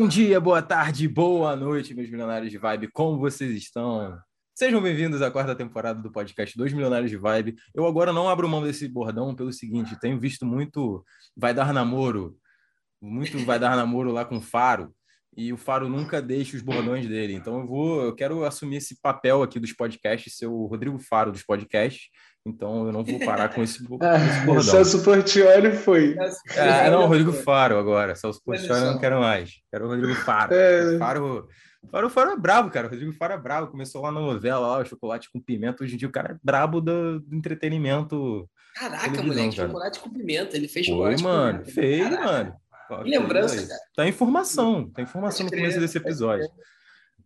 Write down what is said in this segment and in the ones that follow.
Bom dia, boa tarde, boa noite, meus milionários de vibe. Como vocês estão? Sejam bem-vindos à quarta temporada do podcast Dois Milionários de Vibe. Eu agora não abro mão desse bordão pelo seguinte: tenho visto muito vai dar namoro, muito vai dar namoro lá com o Faro, e o Faro nunca deixa os bordões dele. Então eu vou, eu quero assumir esse papel aqui dos podcasts, ser o Rodrigo Faro dos podcasts. Então eu não vou parar com esse, com esse bordão. Celso Portioli foi. É, não, Rodrigo Faro agora. Celso Portioli eu não quero mais. Quero o Rodrigo Faro. É. Faro, Faro, Faro é brabo, cara. O Rodrigo Faro é brabo. Começou lá na novela, lá, o chocolate com pimenta. Hoje em dia o cara é brabo do, do entretenimento. Caraca, moleque, cara. chocolate com pimenta. Ele fez Foi, chocolate mano. com pimenta. Fez, Caraca. mano. Que lembrança, cara. Tá informação. Tá informação no começo desse pode episódio.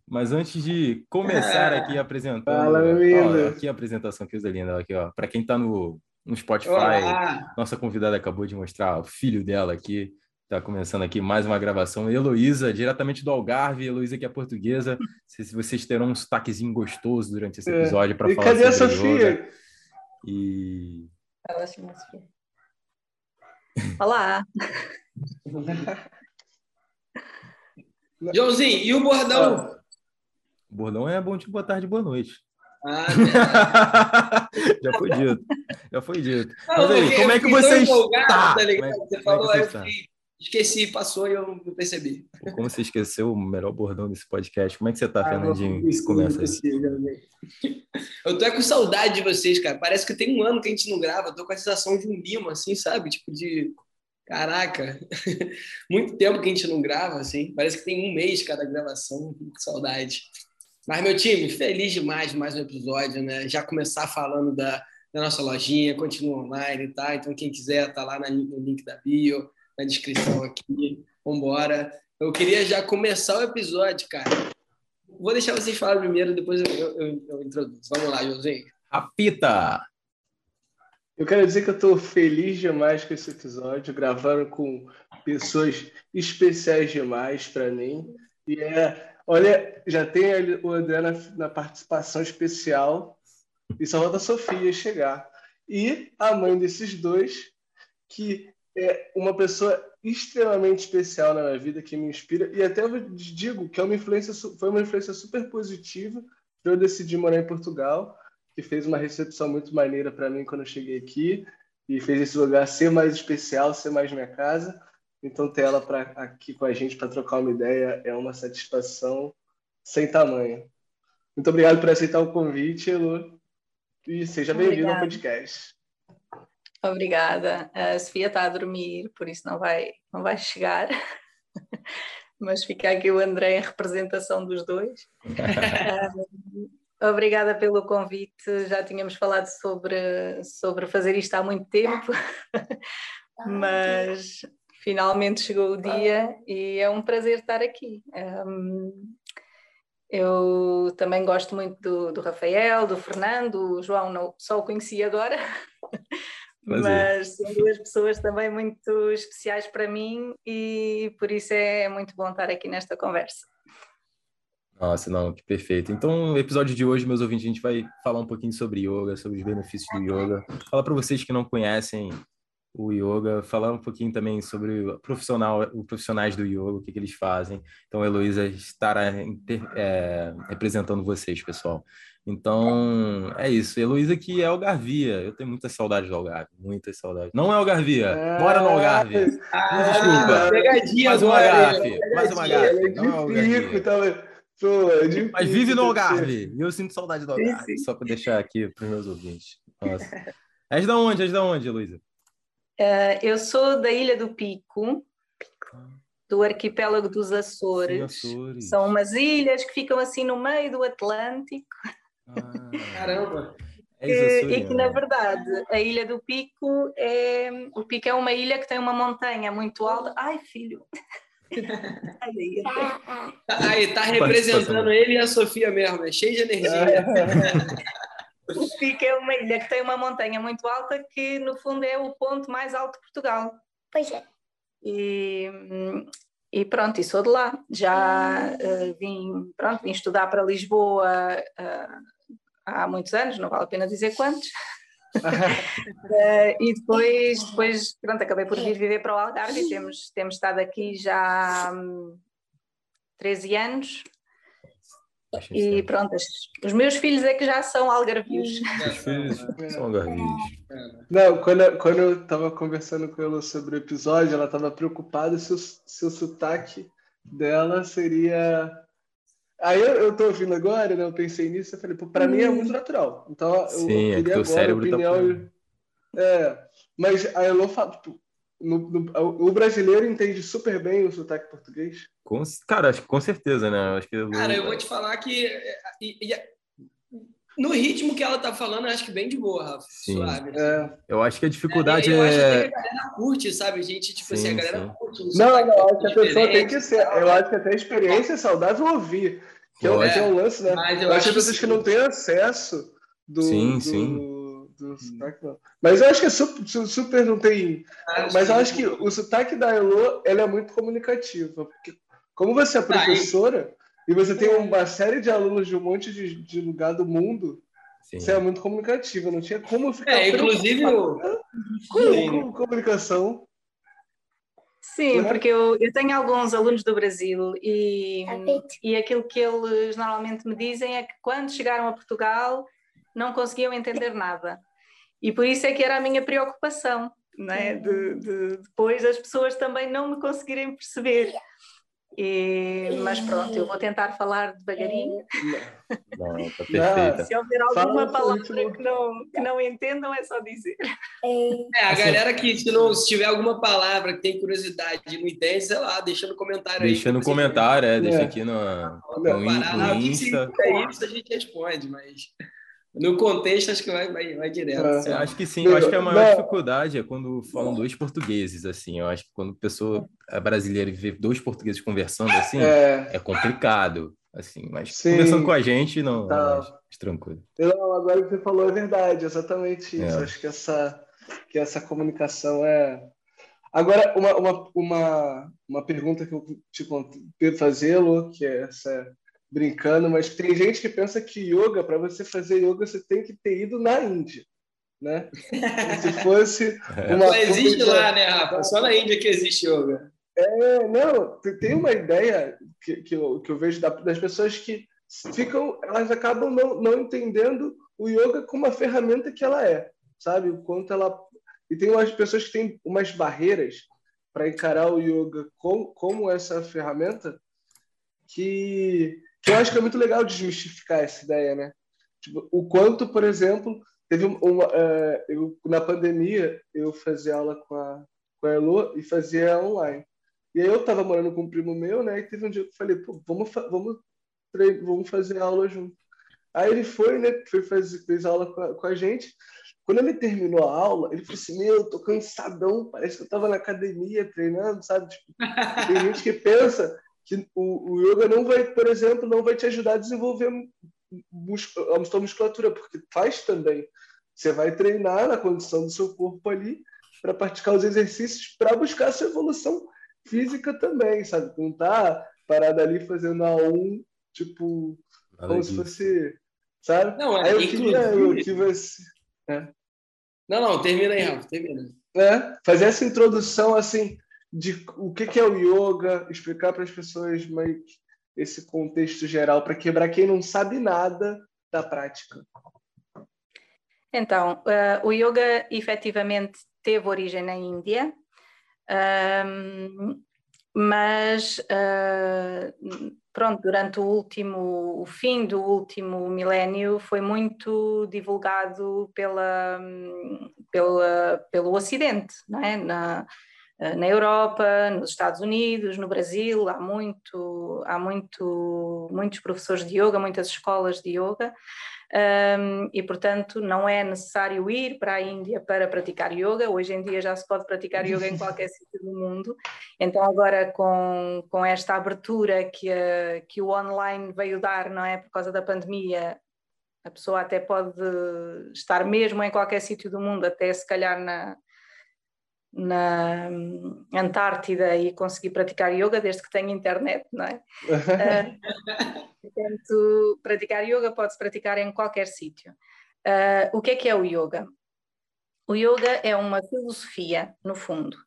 Mas antes de começar aqui apresentando. Fala, ó, aqui a apresentação, que coisa linda. Aqui, ó. Pra quem tá no, no Spotify. Olá. Nossa convidada acabou de mostrar o filho dela aqui. Está começando aqui mais uma gravação. Heloísa, diretamente do Algarve. Heloísa, que é portuguesa. Não sei se vocês terão um sotaquezinho gostoso durante esse É. episódio para E falar cadê a Sofia? yoga. E Fala, Sofia. Olá! Joãozinho, e o bordão? O bordão é bom dia, boa tarde, boa noite. Ah, Já foi dito. Já foi dito. Não, Mas aí, porque como é que você empolgado, está? tá ligado? É- Você como é falou, que aí você eu está? fiquei- esqueci, passou e eu não percebi. Pô, Como você esqueceu o melhor bordão desse podcast? Como é que você tá, Ah, Fernandinho? não, que começa aí. aí. Eu tô é com saudade de vocês, cara. Parece que tem um ano que a gente não grava. Eu tô com a sensação de um mimo, assim, sabe? Tipo de. Caraca, muito tempo que a gente não grava, assim. Parece que tem um mês cada gravação. Com saudade. Mas, meu time, feliz demais de mais um episódio, né? Já começar falando da, da nossa lojinha, continua online, tá? Então, quem quiser, tá lá na- no link da bio, na descrição aqui. Vambora. Eu queria já começar o episódio, cara. Vou deixar vocês falarem primeiro, depois eu, eu, eu- eu introduzo. Vamos lá, Joãozinho. Apita! Eu quero dizer que eu estou feliz demais com esse episódio, gravando com pessoas especiais demais para mim. E é, olha, já tem o André na, na participação especial e só falta a Sofia chegar. E a mãe desses dois, que é uma pessoa extremamente especial na minha vida, que me inspira. E até eu digo que é uma influência, foi uma influência super positiva para eu decidir morar em Portugal que fez uma recepção muito maneira para mim quando eu cheguei aqui e fez esse lugar ser mais especial, ser mais minha casa. Então ter ela pra, aqui com a gente para trocar uma ideia é uma satisfação sem tamanho. Muito obrigado por aceitar o convite, Elu. E seja bem-vindo ao Obrigada. podcast. Obrigada. A Sofia está a dormir, por isso não vai, não vai chegar. Mas fica aqui o André em representação dos dois. Ah, Obrigada pelo convite. Já tínhamos falado sobre, sobre fazer isto há muito tempo, mas finalmente chegou o dia e é um prazer estar aqui. Ahm, eu também gosto muito do, do Rafael, do Fernando, o João não, só o conheci agora, Prazer. mas são duas pessoas também muito especiais para mim e por isso é muito bom estar aqui nesta conversa. Nossa, não, que perfeito. Então, no episódio de hoje, meus ouvintes, a gente vai falar um pouquinho sobre yoga, sobre os benefícios do yoga. Falar para vocês que não conhecem o yoga, falar um pouquinho também sobre o profissional, os profissionais do yoga, o que, que eles fazem. Então, a Heloísa estará inter- é, representando vocês, pessoal. Então, é isso. Heloísa que é Algarvia. Eu tenho muita saudade do Algarve, muita saudade. Não é Algarvia, mora no Algarve. Desculpa. Ah, pegadinha Mais uma agora, gafe, hein? mais uma gafe. Não é Algarvia. tá? Pô, é de Mas vive no Algarve. E eu sinto saudade do Sim, Algarve. sim. Só para deixar aqui para os meus ouvintes. Nossa. És da onde? És da onde, Luísa? Ah, eu sou da Ilha do Pico, do arquipélago dos Açores. Açores. São umas ilhas que ficam assim no meio do Atlântico. Ah, Caramba. Que- açoriana. e que na verdade a Ilha do Pico é o Pico é uma ilha que tem uma montanha muito alta. Ai filho, Ai, ai. Aí, tá representando ele e a Sofia mesmo, é cheio de energia. o Pico é uma ilha que tem uma montanha muito alta que no fundo é o ponto mais alto de Portugal. Pois é. E, e pronto, e sou de lá. Já eh, vim, pronto, vim estudar para Lisboa eh, há muitos anos, não vale a pena dizer quantos. Eh, e depois, depois, pronto, acabei por vir viver para o Algarve e temos, temos estado aqui já hum, 13 anos. E pronto, os meus filhos é que já são algarvios. Os filhos são algarvios. Não, quando, quando eu estava conversando com ela sobre o episódio, ela estava preocupada se o, se o sotaque dela seria. Aí eu, eu tô ouvindo agora, né? Eu pensei nisso, eu falei, para mim é muito natural. Então eu, Sim, eu é que o agora a cérebro tá opinião. É, mas a Elô fala, tipo, no, no, o brasileiro entende super bem o sotaque português? Com, cara, acho que com certeza, né? Acho que cara, eu vou te falar que e, e, no ritmo que ela tá falando, acho que bem de boa, Rafa. Sim. Suave. É. Eu acho que a dificuldade eu é. acho que a galera curte, sabe? Gente, tipo Sim, assim, a galera sim. curte. um Não, não, acho que a pessoa tem que ser. tal. Eu acho que até a experiência é saudável ouvir. Que é, é o lance, né? Mas Eu, eu acho acho que pessoas que que não têm acesso do. Sim, do, sim. Do sotaque, não. Mas eu acho que é super, su- super não tem. Mas eu acho que o sotaque da Elo ela é muito comunicativa. Porque como você é Tá, e- professora e você tem uma série de alunos de um monte de, de lugar do mundo, Sim. você é muito comunicativa. Não tinha como ficar. É, inclusive com, com comunicação. Sim, Né? porque eu, eu tenho alguns alunos do Brasil e, e aquilo que eles normalmente me dizem é que quando chegaram a Portugal não conseguiam entender nada. E por isso é que era a minha preocupação, não é? de, de depois as pessoas também não me conseguirem perceber. E- mas pronto, eu vou tentar falar devagarinho. Não, Não. perfeita. Se houver alguma no palavra que não, que não entendam, é só dizer. É, a Assim- galera que, se, não, se tiver alguma palavra que tem curiosidade e não entende, sei lá, deixa no comentário aí. Deixa no comentário, é, deixa É. aqui no, no, no o que que Insta. significa isso, a gente responde, mas no contexto acho que vai, vai, vai direto. É. acho que sim, eu acho que a maior Não. dificuldade é quando falam dois portugueses, assim. Eu acho que quando a pessoa é brasileira e vê dois portugueses conversando assim, é, É, complicado, assim. Mas Sim. conversando com a gente, não, Tá. é mais, mais tranquilo. Não, agora que você falou é verdade, exatamente isso. É. Acho que essa, que essa comunicação é. Agora, uma, uma, uma, uma pergunta que eu te contei fazer, Lu, que é essa brincando, mas tem gente que pensa que yoga, para você fazer yoga, você tem que ter ido na Índia, né? Como se fosse uma Só existe coisa- lá, né, Rafa? Só na Índia que existe yoga. É, não, te- tem uma ideia que, que, eu, que eu vejo da- das pessoas que ficam, elas acabam não, não entendendo o yoga como a ferramenta que ela é, sabe? O quanto ela. E tem umas pessoas que têm umas barreiras para encarar o yoga com, como essa ferramenta que, que eu acho que é muito legal desmistificar essa ideia, né? Tipo, o quanto, por exemplo, teve uma. eh, eu, na pandemia, eu fazia aula com a, com a Elo e fazia online. E aí eu tava morando com um primo meu, né? E teve um dia que eu falei, pô, vamos, vamos, vamos fazer aula junto. Aí ele foi, né? Foi fazer, fez aula com a, com a gente. Quando ele terminou a aula, ele falou assim, meu, eu tô cansadão, parece que eu tava na academia treinando, sabe? Tipo, tem gente que pensa que o, o yoga não vai, por exemplo, não vai te ajudar a desenvolver mus- a sua musculatura, porque faz também. Você vai treinar na condição do seu corpo ali para praticar os exercícios para buscar a sua evolução física também, sabe? Não tá parado ali fazendo a um, tipo, Nada como se fosse, sabe? Não, é, Aí eu queria inclusive- que você Não, não, termina aí, Rafa, termina. né, fazer essa introdução assim de o que que é o yoga, explicar para as pessoas mais esse contexto geral para quebrar quem não sabe nada da prática. Então, eh, o yoga efetivamente teve origem na Índia, ahm, mas ah, pronto, durante o último, o fim do último milénio foi muito divulgado pela, pela, pelo Ocidente, não é? Na, na Europa, nos Estados Unidos, no Brasil, há muito, há muito, muitos professores de yoga, muitas escolas de yoga. Um, e portanto não é necessário ir para a Índia para praticar yoga. Hoje em dia já se pode praticar yoga em qualquer sítio do mundo. Então agora com, com esta abertura que, a, que o online veio dar, não é, por causa da pandemia, a pessoa até pode estar mesmo em qualquer sítio do mundo, até se calhar na na Antártida e conseguir praticar yoga desde que tenha internet, não é? uh, portanto, praticar yoga pode-se praticar em qualquer sítio. Uh, o que é que é o yoga? O yoga é uma filosofia, no fundo,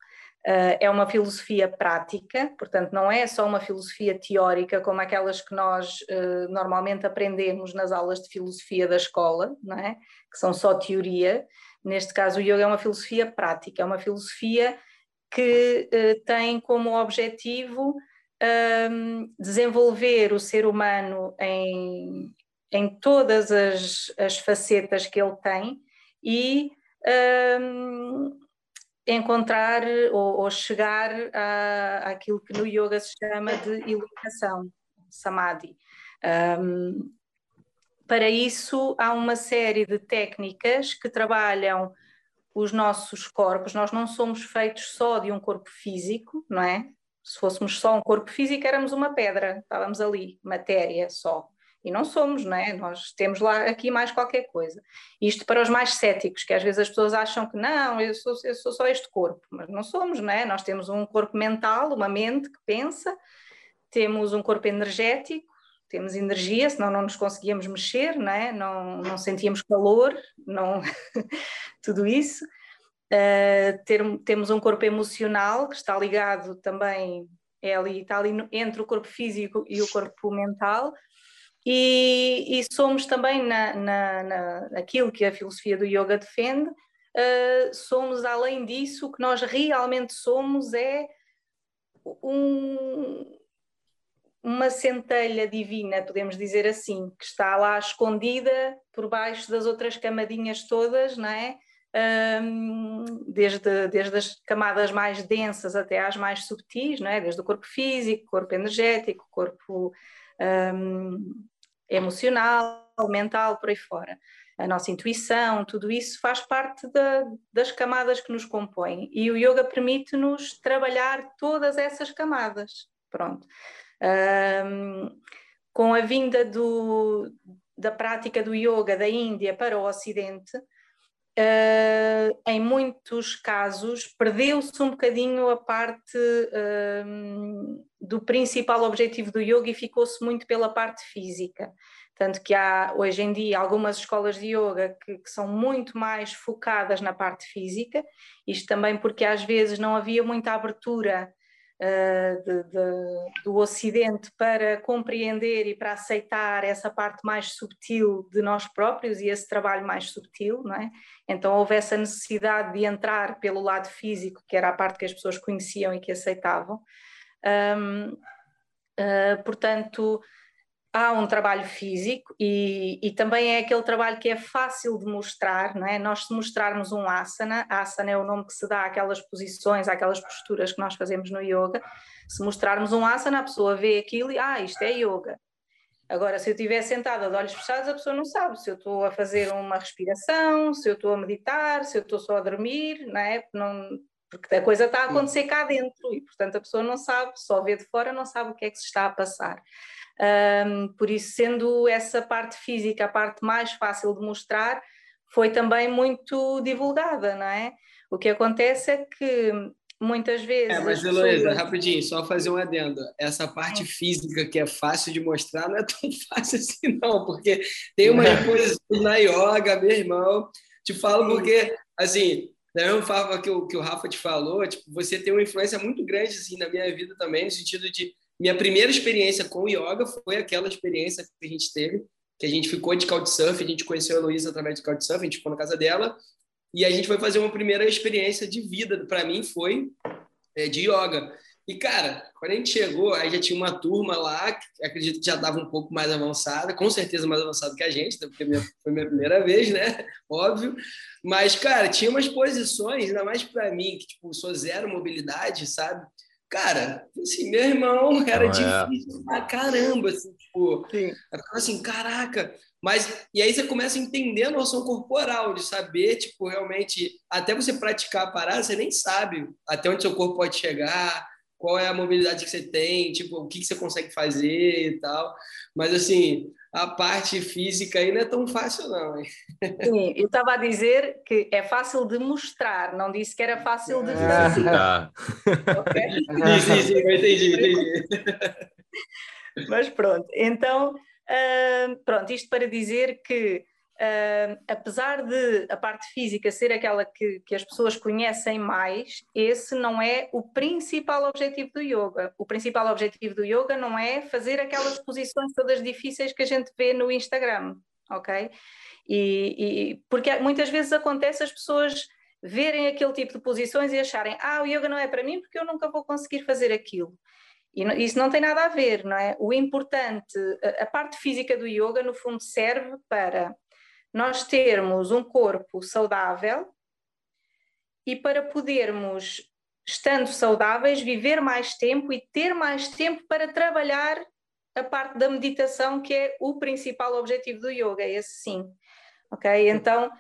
Uh, é uma filosofia prática, portanto, não é só uma filosofia teórica como aquelas que nós normalmente aprendemos nas aulas de filosofia da escola, não é? que são só teoria. Neste caso, o yoga é uma filosofia prática, é uma filosofia que uh, tem como objetivo um, desenvolver o ser humano em, em todas as, as facetas que ele tem e um, encontrar ou, ou chegar a, àquilo que no yoga se chama de iluminação, samadhi. Um, para isso, há uma série de técnicas que trabalham os nossos corpos. Nós não somos feitos só de um corpo físico, não é? Se fôssemos só um corpo físico, éramos uma pedra, estávamos ali, matéria só. E não somos, não é? Nós temos lá aqui mais qualquer coisa. Isto para os mais céticos, que às vezes as pessoas acham que não, eu sou, eu sou só este corpo, mas não somos, não é? Nós temos um corpo mental, uma mente que pensa, temos um corpo energético, temos energia, senão não nos conseguíamos mexer, não, é? não, não sentíamos calor, não tudo isso. Uh, ter, temos um corpo emocional que está ligado também, é ali, está ali entre o corpo físico e o corpo mental, e, e somos também na, na, na, naquilo que a filosofia do yoga defende, uh, somos além disso, o que nós realmente somos é um, uma centelha divina, podemos dizer assim, que está lá escondida por baixo das outras camadinhas todas, não é? Desde, desde as camadas mais densas até às mais subtis, não é? desde o corpo físico, corpo energético, corpo um, emocional, mental, por aí fora. A nossa intuição, tudo isso faz parte da, das camadas que nos compõem e o yoga permite-nos trabalhar todas essas camadas. Pronto. Um, com a vinda do, da prática do yoga da Índia para o Ocidente, Uh, em muitos casos, perdeu-se um bocadinho a parte do principal objetivo do yoga e ficou-se muito pela parte física. Tanto que há hoje em dia algumas escolas de yoga que, que, são muito mais focadas na parte física, isto também porque às vezes não havia muita abertura uh, de, de, do Ocidente para compreender e para aceitar essa parte mais subtil de nós próprios e esse trabalho mais subtil, não é? Então houve essa necessidade de entrar pelo lado físico, que era a parte que as pessoas conheciam e que aceitavam. Um, uh, portanto, há um trabalho físico e, e, também é aquele trabalho que é fácil de mostrar, não é? Nós se mostrarmos um asana, asana é o nome que se dá àquelas posições, àquelas posturas que nós fazemos no yoga, se mostrarmos um asana, a pessoa vê aquilo e, ah, isto é yoga. Agora, se eu estiver sentada de olhos fechados, a pessoa não sabe se eu estou a fazer uma respiração, se eu estou a meditar, se eu estou só a dormir, não é? Não, porque a coisa está a acontecer cá dentro e, portanto, a pessoa não sabe, só vê de fora, não sabe o que é que se está a passar. Um, por isso, sendo essa parte física a parte mais fácil de mostrar, foi também muito divulgada, não é? O que acontece é que muitas vezes. É, mas Heloísa, pessoas... rapidinho, só fazer um adendo. Essa parte física que é fácil de mostrar não é tão fácil assim, não, porque tem uma coisa na yoga, meu irmão. Te falo porque, assim, da mesma forma que o, que o Rafa te falou, tipo, você tem uma influência muito grande assim, na minha vida também, no sentido de minha primeira experiência com yoga foi aquela experiência que a gente teve, que a gente ficou de couchsurf, a gente conheceu a Heloísa através de couchsurf, a gente ficou na casa dela, e a gente foi fazer uma primeira experiência de vida, para mim foi é, de yoga. E, cara, quando a gente chegou, aí já tinha uma turma lá, que acredito que já estava um pouco mais avançada, com certeza mais avançada que a gente, porque foi a minha primeira vez, né? Óbvio. Mas, cara, tinha umas posições, ainda mais para mim, que, tipo, sou zero mobilidade, sabe? Cara, assim, meu irmão, era Não é. difícil é. pra caramba, assim, tipo, Sim. assim, caraca, mas, e aí você começa a entender a noção corporal, de saber, tipo, realmente, até você praticar a parada, você nem sabe até onde seu corpo pode chegar, qual é a mobilidade que você tem, tipo, o que, que você consegue fazer e tal. Mas, assim, a parte física aí não é tão fácil, não. Hein? Sim, eu estava a dizer que é fácil de mostrar, não disse que era fácil de fazer. Ah, tá. okay? sim, sim, sim, entendi, entendi. Mas pronto, então, uh, pronto, isto para dizer que Uh, apesar de a parte física ser aquela que, que, as pessoas conhecem mais, esse não é o principal objetivo do yoga. O principal objetivo do yoga não é fazer aquelas posições todas difíceis que a gente vê no Instagram, ok? E, e porque muitas vezes acontece as pessoas verem aquele tipo de posições e acharem, ah, o yoga não é para mim porque eu nunca vou conseguir fazer aquilo. E isso não tem nada a ver, não é? O importante, a parte física do yoga, no fundo, serve para nós termos um corpo saudável e para podermos, estando saudáveis, viver mais tempo e ter mais tempo para trabalhar a parte da meditação, que é o principal objetivo do yoga, é esse sim. Ok? Então,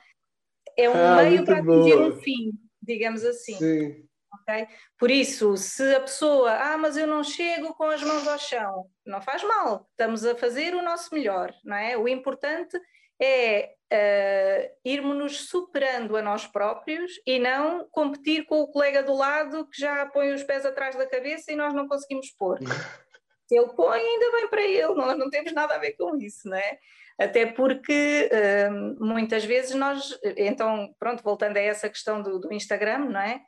é um ah, meio para atingir um fim, digamos assim. Sim. Okay? Por isso, se a pessoa, ah, mas eu não chego com as mãos ao chão, não faz mal, estamos a fazer o nosso melhor, não é? O importante é uh, irmos-nos superando a nós próprios e não competir com o colega do lado que já põe os pés atrás da cabeça e nós não conseguimos pôr. Se ele põe, ainda bem para ele, nós não temos nada a ver com isso, não é? Até porque uh, muitas vezes nós, então, pronto, voltando a essa questão do, do Instagram, não é?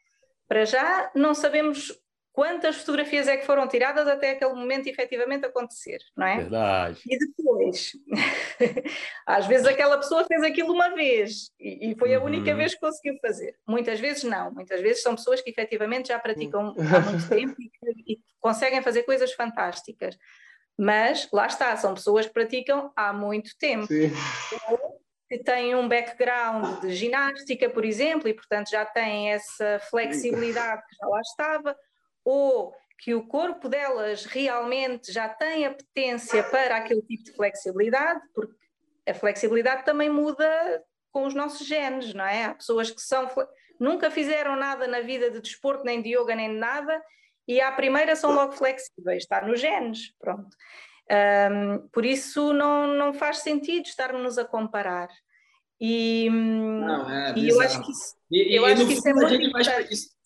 Para já não sabemos quantas fotografias é que foram tiradas até aquele momento efetivamente acontecer, não é? Verdade. E depois, às vezes aquela pessoa fez aquilo uma vez e, foi a única uhum. vez que conseguiu fazer. Muitas vezes não, muitas vezes são pessoas que efetivamente já praticam há muito tempo e, e conseguem fazer coisas fantásticas. Mas lá está, são pessoas que praticam há muito tempo. Sim. Que têm um background de ginástica, por exemplo, e portanto já têm essa flexibilidade que já lá estava, ou que o corpo delas realmente já tem a potência para aquele tipo de flexibilidade, porque a flexibilidade também muda com os nossos genes, não é? Há pessoas que são nunca fizeram nada na vida de desporto, nem de yoga, nem de nada, e à primeira são logo flexíveis, está nos genes, pronto. Um, por isso não, não faz sentido estarmos a comparar. E, não, é e eu acho que isso, e, eu e acho que isso é muito importante.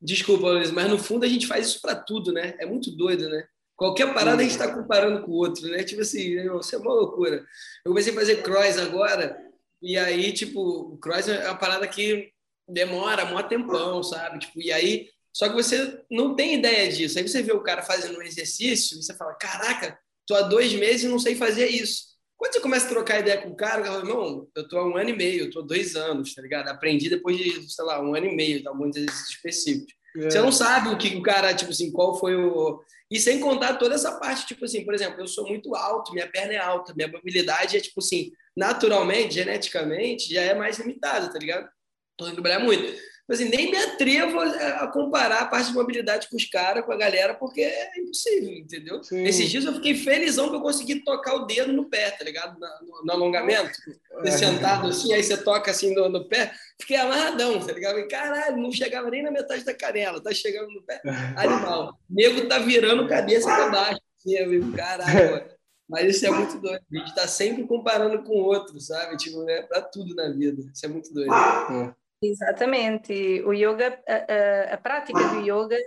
Desculpa, Luiz, mas no fundo a gente faz isso para tudo, né? É muito doido, né? Qualquer parada a gente está comparando com o outro, né? Tipo assim, isso é uma loucura. Eu comecei a fazer cross agora, e aí, tipo, o cross é uma parada que demora mó tempão, sabe? Tipo, e aí, só que você não tem ideia disso. Aí você vê o cara fazendo um exercício e você fala: caraca, tô há dois meses e não sei fazer isso. Quando você começa a trocar ideia com o cara, o cara fala, não, eu tô há um ano e meio, eu tô há dois anos, tá ligado? Aprendi depois de, sei lá, um ano e meio, de alguns exercícios específicos. É. Você não sabe o que o cara, tipo assim, qual foi o. E sem contar toda essa parte, tipo assim, por exemplo, eu sou muito alto, minha perna é alta, minha mobilidade é, tipo assim, naturalmente, geneticamente, já é mais limitada, tá ligado? Tô trabalhar muito. Tipo assim, nem me atrevo a, comparar a parte de mobilidade com os caras, com a galera, porque é impossível, entendeu? Sim. Esses dias eu fiquei felizão que eu consegui tocar o dedo no pé, tá ligado? No, no alongamento. É. Sentado assim, aí você toca assim no, no, pé. Fiquei amarradão, tá ligado? E, caralho, não chegava nem na metade da canela, tá chegando no pé. Animal. O nego tá virando cabeça para baixo. Assim, amigo, caralho, Mas isso é muito doido. A gente tá sempre comparando com o outro, sabe? Tipo, é pra tudo na vida. Isso é muito doido. É. Exatamente. O yoga, a, a, a, prática do yoga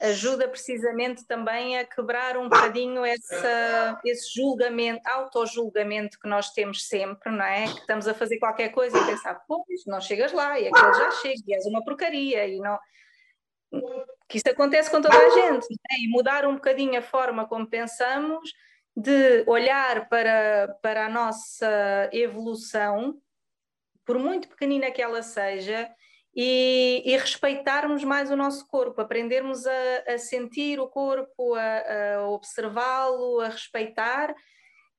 ajuda precisamente também a quebrar um bocadinho essa, esse julgamento, auto-julgamento que nós temos sempre, não é? Que estamos a fazer qualquer coisa e pensar, pois, não chegas lá, e aquele já chega, e és uma porcaria, e não. Que isso acontece com toda a gente, é? e mudar um bocadinho a forma como pensamos, de olhar para, para a nossa evolução por muito pequenina que ela seja, e, e respeitarmos mais o nosso corpo, aprendermos a, a sentir o corpo, a, a observá-lo, a respeitar,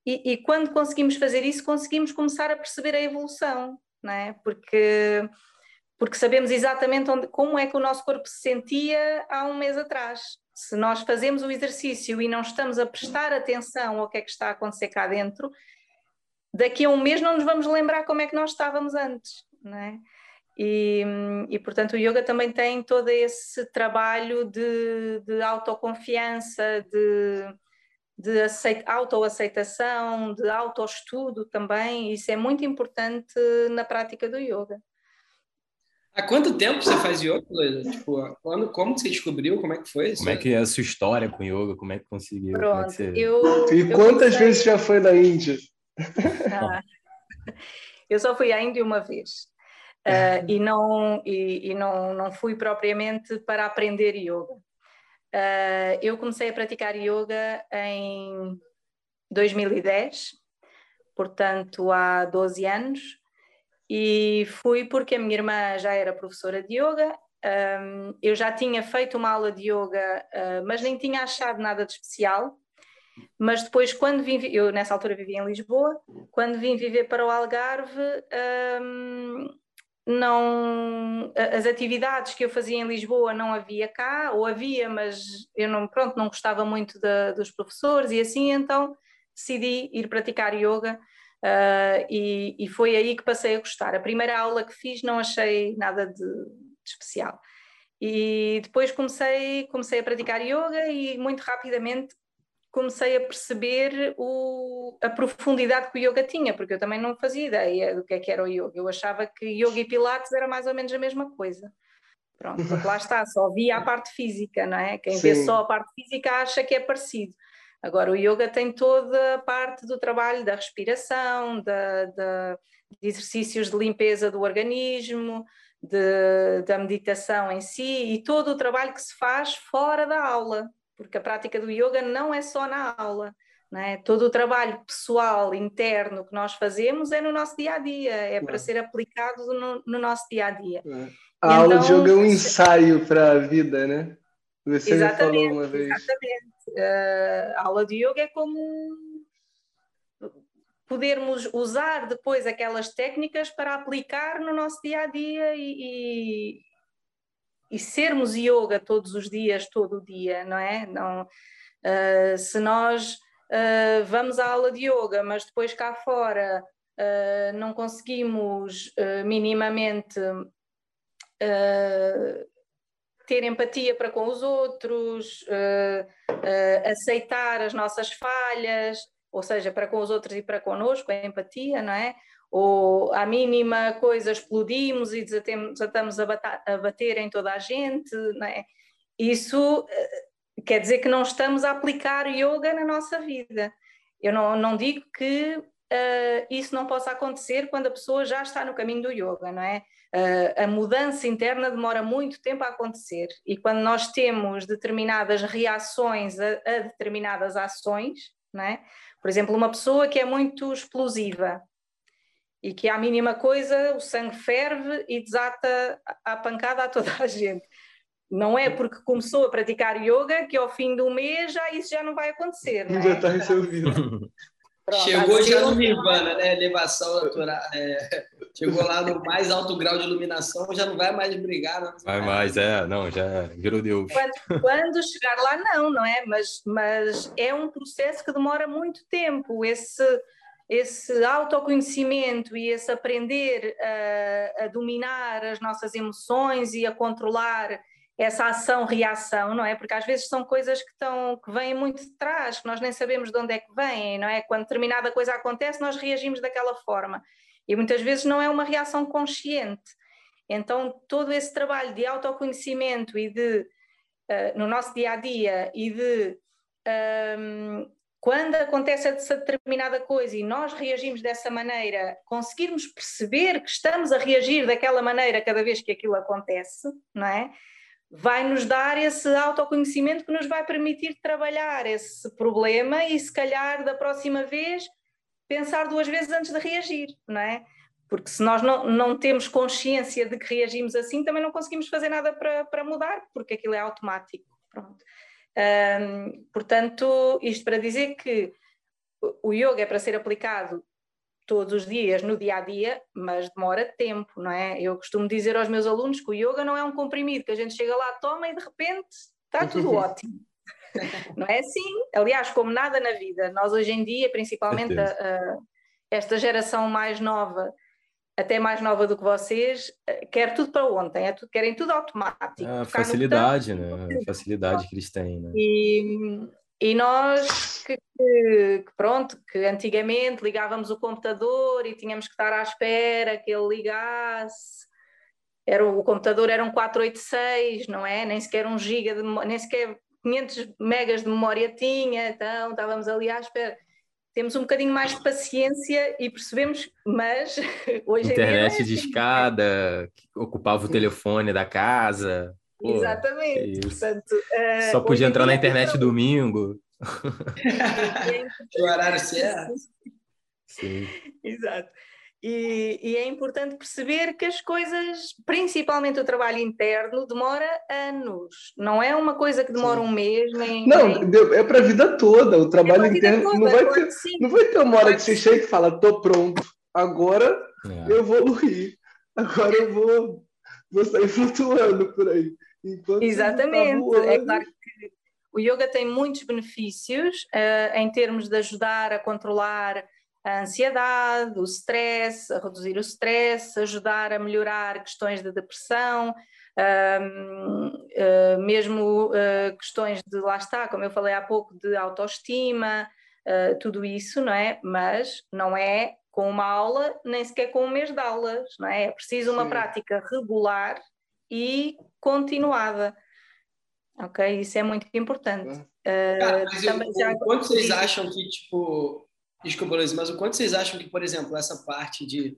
e, e, quando conseguimos fazer isso, conseguimos começar a perceber a evolução, não é? Porque, porque sabemos exatamente onde, como é que o nosso corpo se sentia há um mês atrás. Se nós fazemos o exercício e não estamos a prestar atenção ao que é que está a acontecer cá dentro, daqui a um mês não nos vamos lembrar como é que nós estávamos antes, não é? E, e portanto o yoga também tem todo esse trabalho de, de autoconfiança, de, de autoaceitação, de autoestudo também, isso é muito importante na prática do yoga. Há quanto tempo você faz yoga, Luísa? Tipo, quando, como você descobriu? Como é que foi? Como é que é a sua história com yoga? Como é que conseguiu? Pronto, é você... eu, e quantas eu vezes já foi na Índia? Ah. Eu só fui à Índia uma vez. Uh, e não, e, e, não, não fui propriamente para aprender yoga. Uh, eu comecei a praticar yoga em 2010, portanto há 12 anos, e fui porque a minha irmã já era professora de yoga. Um, eu já tinha feito uma aula de yoga, uh, mas nem tinha achado nada de especial. Mas depois, quando vim, eu nessa altura vivia em Lisboa, quando vim viver para o Algarve, um, não as atividades que eu fazia em Lisboa não havia cá, ou havia, mas eu não, pronto, não gostava muito de, dos professores e assim, então decidi ir praticar yoga uh, e, e, foi aí que passei a gostar. A primeira aula que fiz não achei nada de, de especial. E depois comecei, comecei a praticar yoga e muito rapidamente comecei a perceber o, a profundidade que o yoga tinha, porque eu também não fazia ideia do que, é que era o yoga. Eu achava que yoga e pilates era mais ou menos a mesma coisa. Pronto, porque lá está, só via a parte física, não é? Quem Sim. vê só a parte física acha que é parecido. Agora, o yoga tem toda a parte do trabalho da respiração, da, da de exercícios de limpeza do organismo, de, da meditação em si e todo o trabalho que se faz fora da aula, porque a prática do yoga não é só na aula. É? Todo o trabalho pessoal, interno que nós fazemos é no nosso dia a dia, é para ser aplicado no, no, nosso dia a dia. É. A aula de yoga é um ensaio para a vida, né? Você exatamente, falou uma vez. Exatamente. Uh, a aula de yoga é como podermos usar depois aquelas técnicas para aplicar no nosso dia a dia e, e sermos yoga todos os dias, todo o dia, não é? Não, uh, se nós uh, vamos à aula de yoga, mas depois cá fora uh, não conseguimos minimamente ter empatia para com os outros, aceitar as nossas falhas, ou seja, para com os outros e para connosco, a empatia, não é? Ou à mínima coisa explodimos e desatamos a, a bater em toda a gente, é? Isso eh, quer dizer que não estamos a aplicar yoga na nossa vida. Eu não, não digo que uh, isso não possa acontecer quando a pessoa já está no caminho do yoga, não é? Uh, a mudança interna demora muito tempo a acontecer e quando nós temos determinadas reações a, a determinadas ações, não é? Por exemplo, uma pessoa que é muito explosiva, e que à mínima coisa o sangue ferve e desata a pancada a toda a gente. Não é porque começou a praticar yoga que ao fim do mês já isso já não vai acontecer. Não é? Já está resolvido. Pronto, chegou já no Nirvana, né? Elevação natural. É, chegou lá no mais alto grau de iluminação, já não vai mais brigar. Não vai mais, é, não, já virou Deus. Quando, quando, chegar lá, não, não é? Mas, mas é um processo que demora muito tempo. Esse, esse autoconhecimento e esse aprender a, a, dominar as nossas emoções e a controlar essa ação-reação, não é? Porque às vezes são coisas que, estão, que vêm muito de trás, que nós nem sabemos de onde é que vêm, não é? Quando determinada coisa acontece, nós reagimos daquela forma. E muitas vezes não é uma reação consciente. Então, todo esse trabalho de autoconhecimento e de, uh, no nosso dia a dia, e de um, quando acontece essa determinada coisa e nós reagimos dessa maneira, conseguirmos perceber que estamos a reagir daquela maneira cada vez que aquilo acontece, não é? Vai nos dar esse autoconhecimento que nos vai permitir trabalhar esse problema e, se calhar, da próxima vez, pensar duas vezes antes de reagir, não é? Porque se nós não, não temos consciência de que reagimos assim, também não conseguimos fazer nada para, para mudar, porque aquilo é automático. Pronto. Um, portanto, isto para dizer que o yoga é para ser aplicado todos os dias, no dia a dia, mas demora tempo, não é? Eu costumo dizer aos meus alunos que o yoga não é um comprimido que a gente chega lá, toma e de repente está tudo ótimo. não é assim? Aliás, como nada na vida, nós hoje em dia, principalmente a, a, esta geração mais nova, até mais nova do que vocês, eh, quer tudo para ontem, é tudo, querem tudo automático. A facilidade, né? A facilidade que eles têm, né? E, e nós, que, que, pronto, que antigamente ligávamos o computador e tínhamos que estar à espera que ele ligasse, era, o computador era um 486, não é? Nem sequer um giga, de, nem sequer 500 megas de memória tinha, então estávamos ali à espera. Temos um bocadinho mais de paciência e percebemos, mas hoje Internet é de assim. escada, ocupava o telefone da casa. Pô, Exatamente. Portanto, uh, Só podia entrar na internet domingo. o horário certo. Sim. Exato. E, e, é importante perceber que as coisas, principalmente o trabalho interno, demora anos. Não é uma coisa que demora sim. um mês, nem. Não, nem... é para a vida toda. O trabalho é interno toda, não, vai ter, não vai ter uma hora que você chega e fala: estou pronto, agora é. eu vou evoluir, agora eu vou, vou sair flutuando por aí. Enquanto tá Exatamente. Tá é claro que o yoga tem muitos benefícios uh, em termos de ajudar a controlar a ansiedade, o stress, a reduzir o stress, ajudar a melhorar questões de depressão, um, uh, mesmo uh, questões de, lá está, como eu falei há pouco, de autoestima, uh, tudo isso, não é? Mas não é com uma aula, nem sequer com um mês de aulas, não é? É preciso uma Sim. prática regular e continuada. Ok? Isso é muito importante. Cara, também, eu, quanto vocês acham que, tipo, Desculpa, Luiz, mas o quanto vocês acham que, por exemplo, essa parte de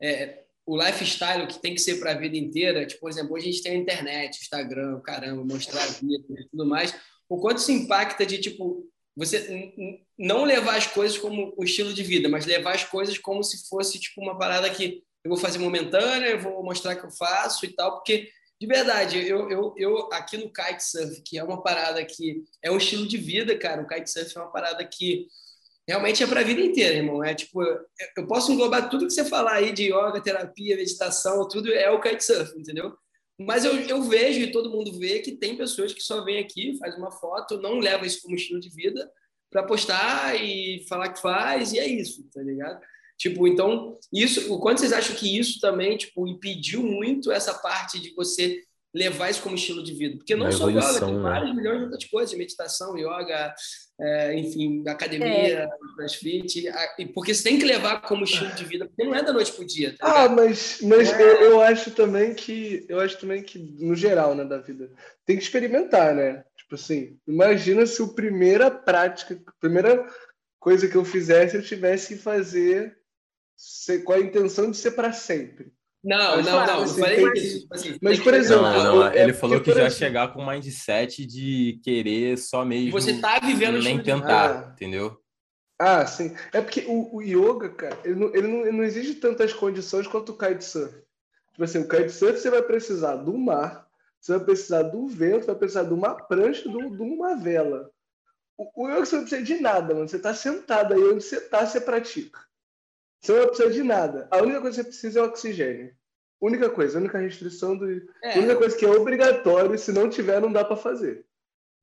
é, o lifestyle que tem que ser para a vida inteira, tipo, por exemplo, hoje a gente tem a internet, Instagram, caramba, mostrar a vida e tudo mais, o quanto isso impacta de, tipo, você não levar as coisas como o estilo de vida, mas levar as coisas como se fosse, tipo, uma parada que eu vou fazer momentânea, eu vou mostrar que eu faço e tal, porque, de verdade, eu, eu, eu aqui no kitesurf, que é uma parada que é um estilo de vida, cara, o kitesurf é uma parada que realmente é para a vida inteira, irmão. É tipo, eu posso englobar tudo que você falar aí de yoga, terapia, meditação, tudo é o kitesurf, entendeu? Mas eu, eu vejo e todo mundo vê que tem pessoas que só vêm aqui, faz uma foto, não leva isso como estilo de vida para postar e falar que faz e é isso, tá ligado? Tipo, então, isso, o quanto vocês acham que isso também, tipo, impediu muito essa parte de você levar isso como estilo de vida? Porque não só yoga, tem né? vários milhões de outras coisas, meditação, yoga, é, enfim, academia, é. crossfit, porque você tem que levar como estilo de vida, porque não é da noite para o dia. Tá ah, mas, mas é. eu, eu, acho também que eu acho também que, no geral, né, da vida, tem que experimentar, né? Tipo assim, imagina se a primeira prática, a primeira coisa que eu fizesse, eu tivesse que fazer com a intenção de ser para sempre. Não, mas, não, claro, não, assim, não falei isso. Tipo assim, mas, por exemplo. Não, não, ele falou que já chegar com mindset de querer só mesmo. Você tá vivendo Nem tentar, ah. entendeu? Ah, sim. É porque o, o yoga, cara, ele não, ele, não, ele não exige tantas condições quanto o kitesurf. Tipo assim, o kitesurf você vai precisar do mar, você vai precisar do vento, vai precisar de uma prancha, de uma vela. O, o yoga você não precisa de nada, mano. Você tá sentado aí onde você tá, você pratica. Você não precisa de nada. A única coisa que você precisa é oxigênio. Única coisa, única restrição do. É. única coisa que é obrigatório, se não tiver, não dá para fazer.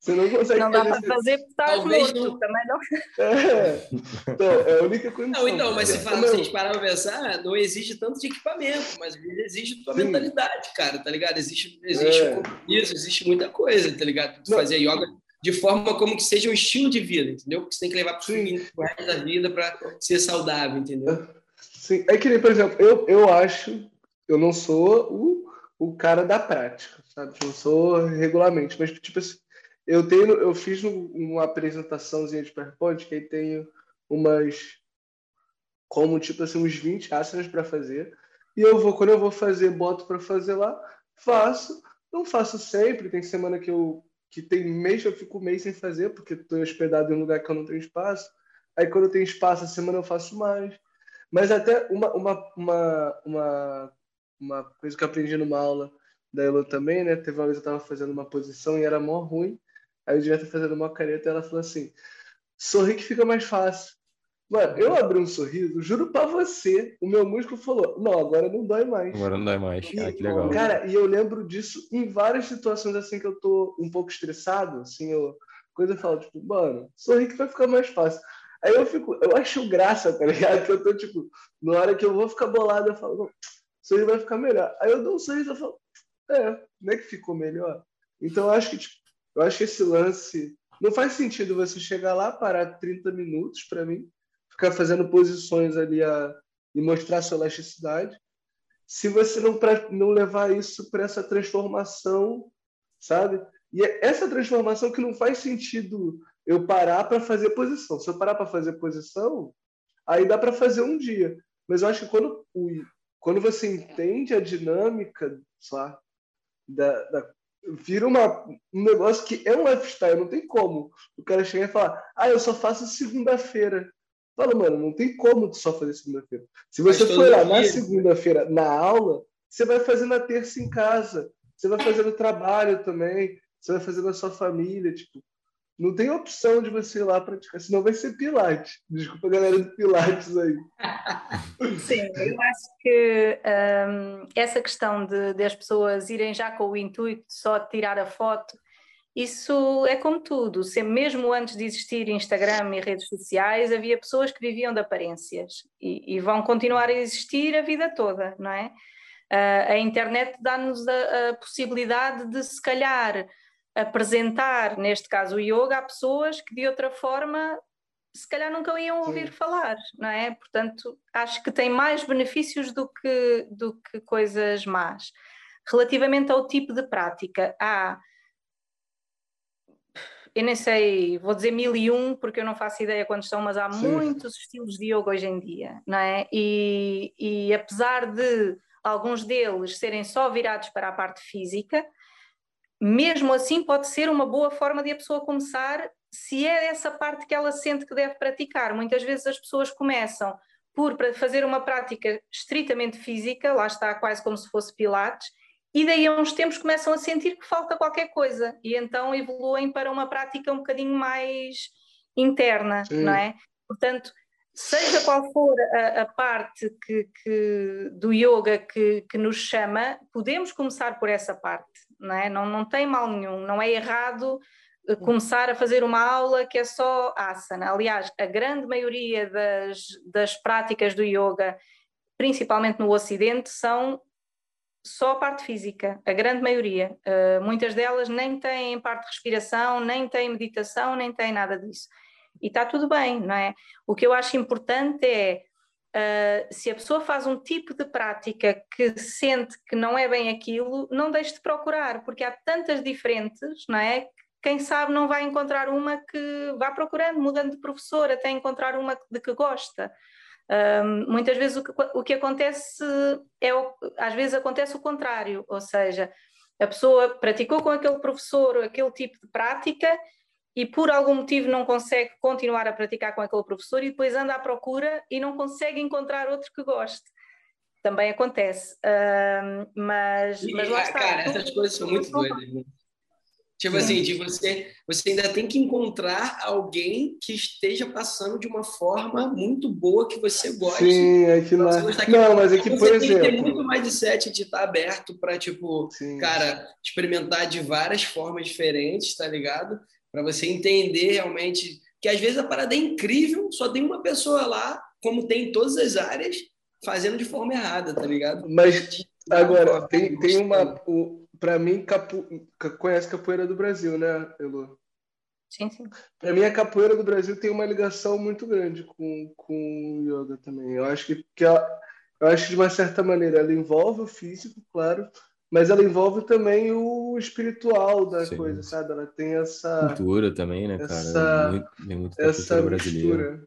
Você não consegue Não dá para fazer porque tá morto, não... também não. É. Então, é a única coisa. Não, então, mas se, fala, se a gente parar para pensar, não exige tanto de equipamento, mas exige tua Sim. mentalidade, cara, tá ligado? Existe, existe é. isso, existe muita coisa, tá ligado? Tu fazer yoga de forma como que seja um estilo de vida, entendeu? Porque você tem que levar para o resto da vida para ser saudável, entendeu? Sim, é que nem, por exemplo, eu, eu acho eu não sou o, o cara da prática, sabe? Eu não sou regularmente, mas tipo assim, eu tenho, eu fiz uma apresentaçãozinha de PowerPoint que aí tenho umas como tipo assim uns 20 asanas para fazer. E eu vou quando eu vou fazer, boto para fazer lá, faço. Não faço sempre, tem semana que eu que tem mês eu fico um mês sem fazer porque estou hospedado em um lugar que eu não tenho espaço. Aí quando eu tenho espaço, a semana eu faço mais. Mas até uma, uma, uma, uma uma coisa que eu aprendi numa aula da Elo também, né? Teve uma vez eu estava fazendo uma posição e era mó ruim. Aí eu devia estar fazendo uma careta e ela falou assim: sorri que fica mais fácil. Mano, eu abri um sorriso, juro pra você, o meu músculo falou: não, agora não dói mais. Agora não dói mais. E, ah, que legal. Cara, e eu lembro disso em várias situações assim que eu tô um pouco estressado, assim, eu, coisa eu falo, tipo, mano, sorri que vai ficar mais fácil. Aí eu fico, eu acho graça, tá ligado? Que eu tô, tipo, na hora que eu vou ficar bolado, eu falo, sorriso vai ficar melhor. Aí eu dou um sorriso e falo, é, não é que ficou melhor? Então eu acho que, tipo, eu acho que esse lance não faz sentido você chegar lá, parar 30 minutos para mim, ficar fazendo posições ali a, e mostrar sua elasticidade, se você não, não levar isso para essa transformação, sabe? E é essa transformação que não faz sentido eu parar para fazer posição. Se eu parar para fazer posição, aí dá para fazer um dia. Mas eu acho que quando, quando você entende a dinâmica, sabe, da, da, vira uma, um negócio que é um lifestyle, não tem como. O cara chegar e falar, ah, eu só faço segunda-feira. Fala, mano, não tem como tu só fazer segunda-feira. Se você for lá na segunda-feira, na aula, você vai fazer na terça em casa. Você vai fazer no trabalho também. Você vai fazer na sua família. Tipo, não tem opção de você ir lá praticar, senão vai ser Pilates. Desculpa a galera do Pilates aí. Sim, eu acho que um, essa questão de, de, as pessoas irem já com o intuito só de tirar a foto, isso é como tudo. Se, mesmo antes de existir Instagram e redes sociais, havia pessoas que viviam de aparências e, e vão continuar a existir a vida toda, não é? Uh, a internet dá-nos a, a possibilidade de, se calhar, apresentar, neste caso o yoga, a pessoas que de outra forma se calhar nunca iam ouvir Sim. falar, não é? Portanto, acho que tem mais benefícios do que, do que coisas más. Relativamente ao tipo de prática, há. Eu nem sei, vou dizer mil e um, porque eu não faço ideia quantos são, mas há Sim. muitos estilos de yoga hoje em dia, não é? E, e apesar de alguns deles serem só virados para a parte física, mesmo assim pode ser uma boa forma de a pessoa começar se é essa parte que ela sente que deve praticar. Muitas vezes as pessoas começam por fazer uma prática estritamente física, lá está quase como se fosse pilates, e daí a uns tempos começam a sentir que falta qualquer coisa e então evoluem para uma prática um bocadinho mais interna, Sim. não é? Portanto, seja qual for a, a parte que, que, do yoga que, que nos chama, podemos começar por essa parte não é? Não, não tem mal nenhum, não é errado eh, começar a fazer uma aula que é só asana. Aliás, a grande maioria das, das práticas do yoga, principalmente no Ocidente, são só a parte física, a grande maioria. Uh, muitas delas nem têm parte de respiração, nem têm meditação, nem têm nada disso. E está tudo bem, não é? O que eu acho importante é Uh, se a pessoa faz um tipo de prática que sente que não é bem aquilo, não deixe de procurar, porque há tantas diferentes, não é? Quem sabe não vai encontrar uma que vá procurando, mudando de professor, até encontrar uma de que gosta. Um, muitas vezes o que, o que acontece é, o, às vezes acontece o contrário, ou seja, a pessoa praticou com aquele professor aquele tipo de prática e por algum motivo não consegue continuar a praticar com aquele professor e depois anda à procura e não consegue encontrar outro que goste. Também acontece. Uh, mas, e, mas lá está. Cara, essas coisas são muito doidas. Tipo Sim. assim, de você, você ainda tem que encontrar alguém que esteja passando de uma forma muito boa que você goste. Sim, é que lá. Não, mas é que, por exemplo. Tem muito mais de sete de estar aberto para, tipo, Sim. cara, experimentar de várias formas diferentes, tá ligado? para você entender realmente que às vezes a parada é incrível, só tem uma pessoa lá, como tem em todas as áreas, fazendo de forma errada, tá ligado? Mas agora tem, tem uma, para mim capo, conhece capoeira do Brasil, né, Elo? Sim, sim. Para mim a capoeira do Brasil tem uma ligação muito grande com com o yoga também. Eu acho que, que ela, eu acho que de uma certa maneira ela envolve o físico, claro, mas ela envolve também o espiritual da Sim. coisa, sabe? Ela tem essa cultura também, né, essa, cara? Muito, muito essa brasileira.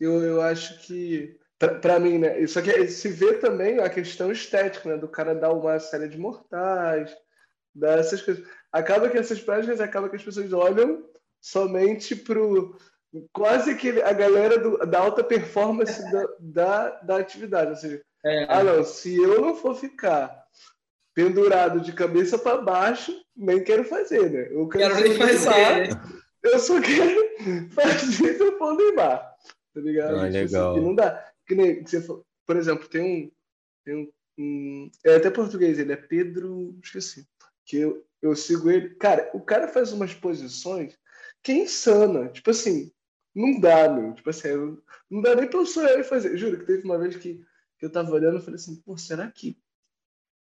Eu, eu acho que para mim, né? Isso aqui se vê também a questão estética, né? Do cara dar uma série de mortais, dessas coisas. Acaba que essas práticas acaba que as pessoas olham somente pro quase que a galera do, da alta performance da, da, da atividade, ou seja, é. ah não, se eu não for ficar pendurado de cabeça para baixo, nem quero fazer, né? Eu quero, quero nem fazer. Né? Eu só quero fazer se eu for Neymar. Tá ligado? Ah, legal. Assim, não dá. Que nem, você, por exemplo, tem um. Tem um, é até português, ele é Pedro. Esqueci. Que eu, eu sigo ele. Cara, o cara faz umas posições que é insana. Tipo assim, não dá, meu. Tipo assim, não dá nem pra eu sonhar fazer. Juro que teve uma vez que, que eu tava olhando e falei assim, pô, será que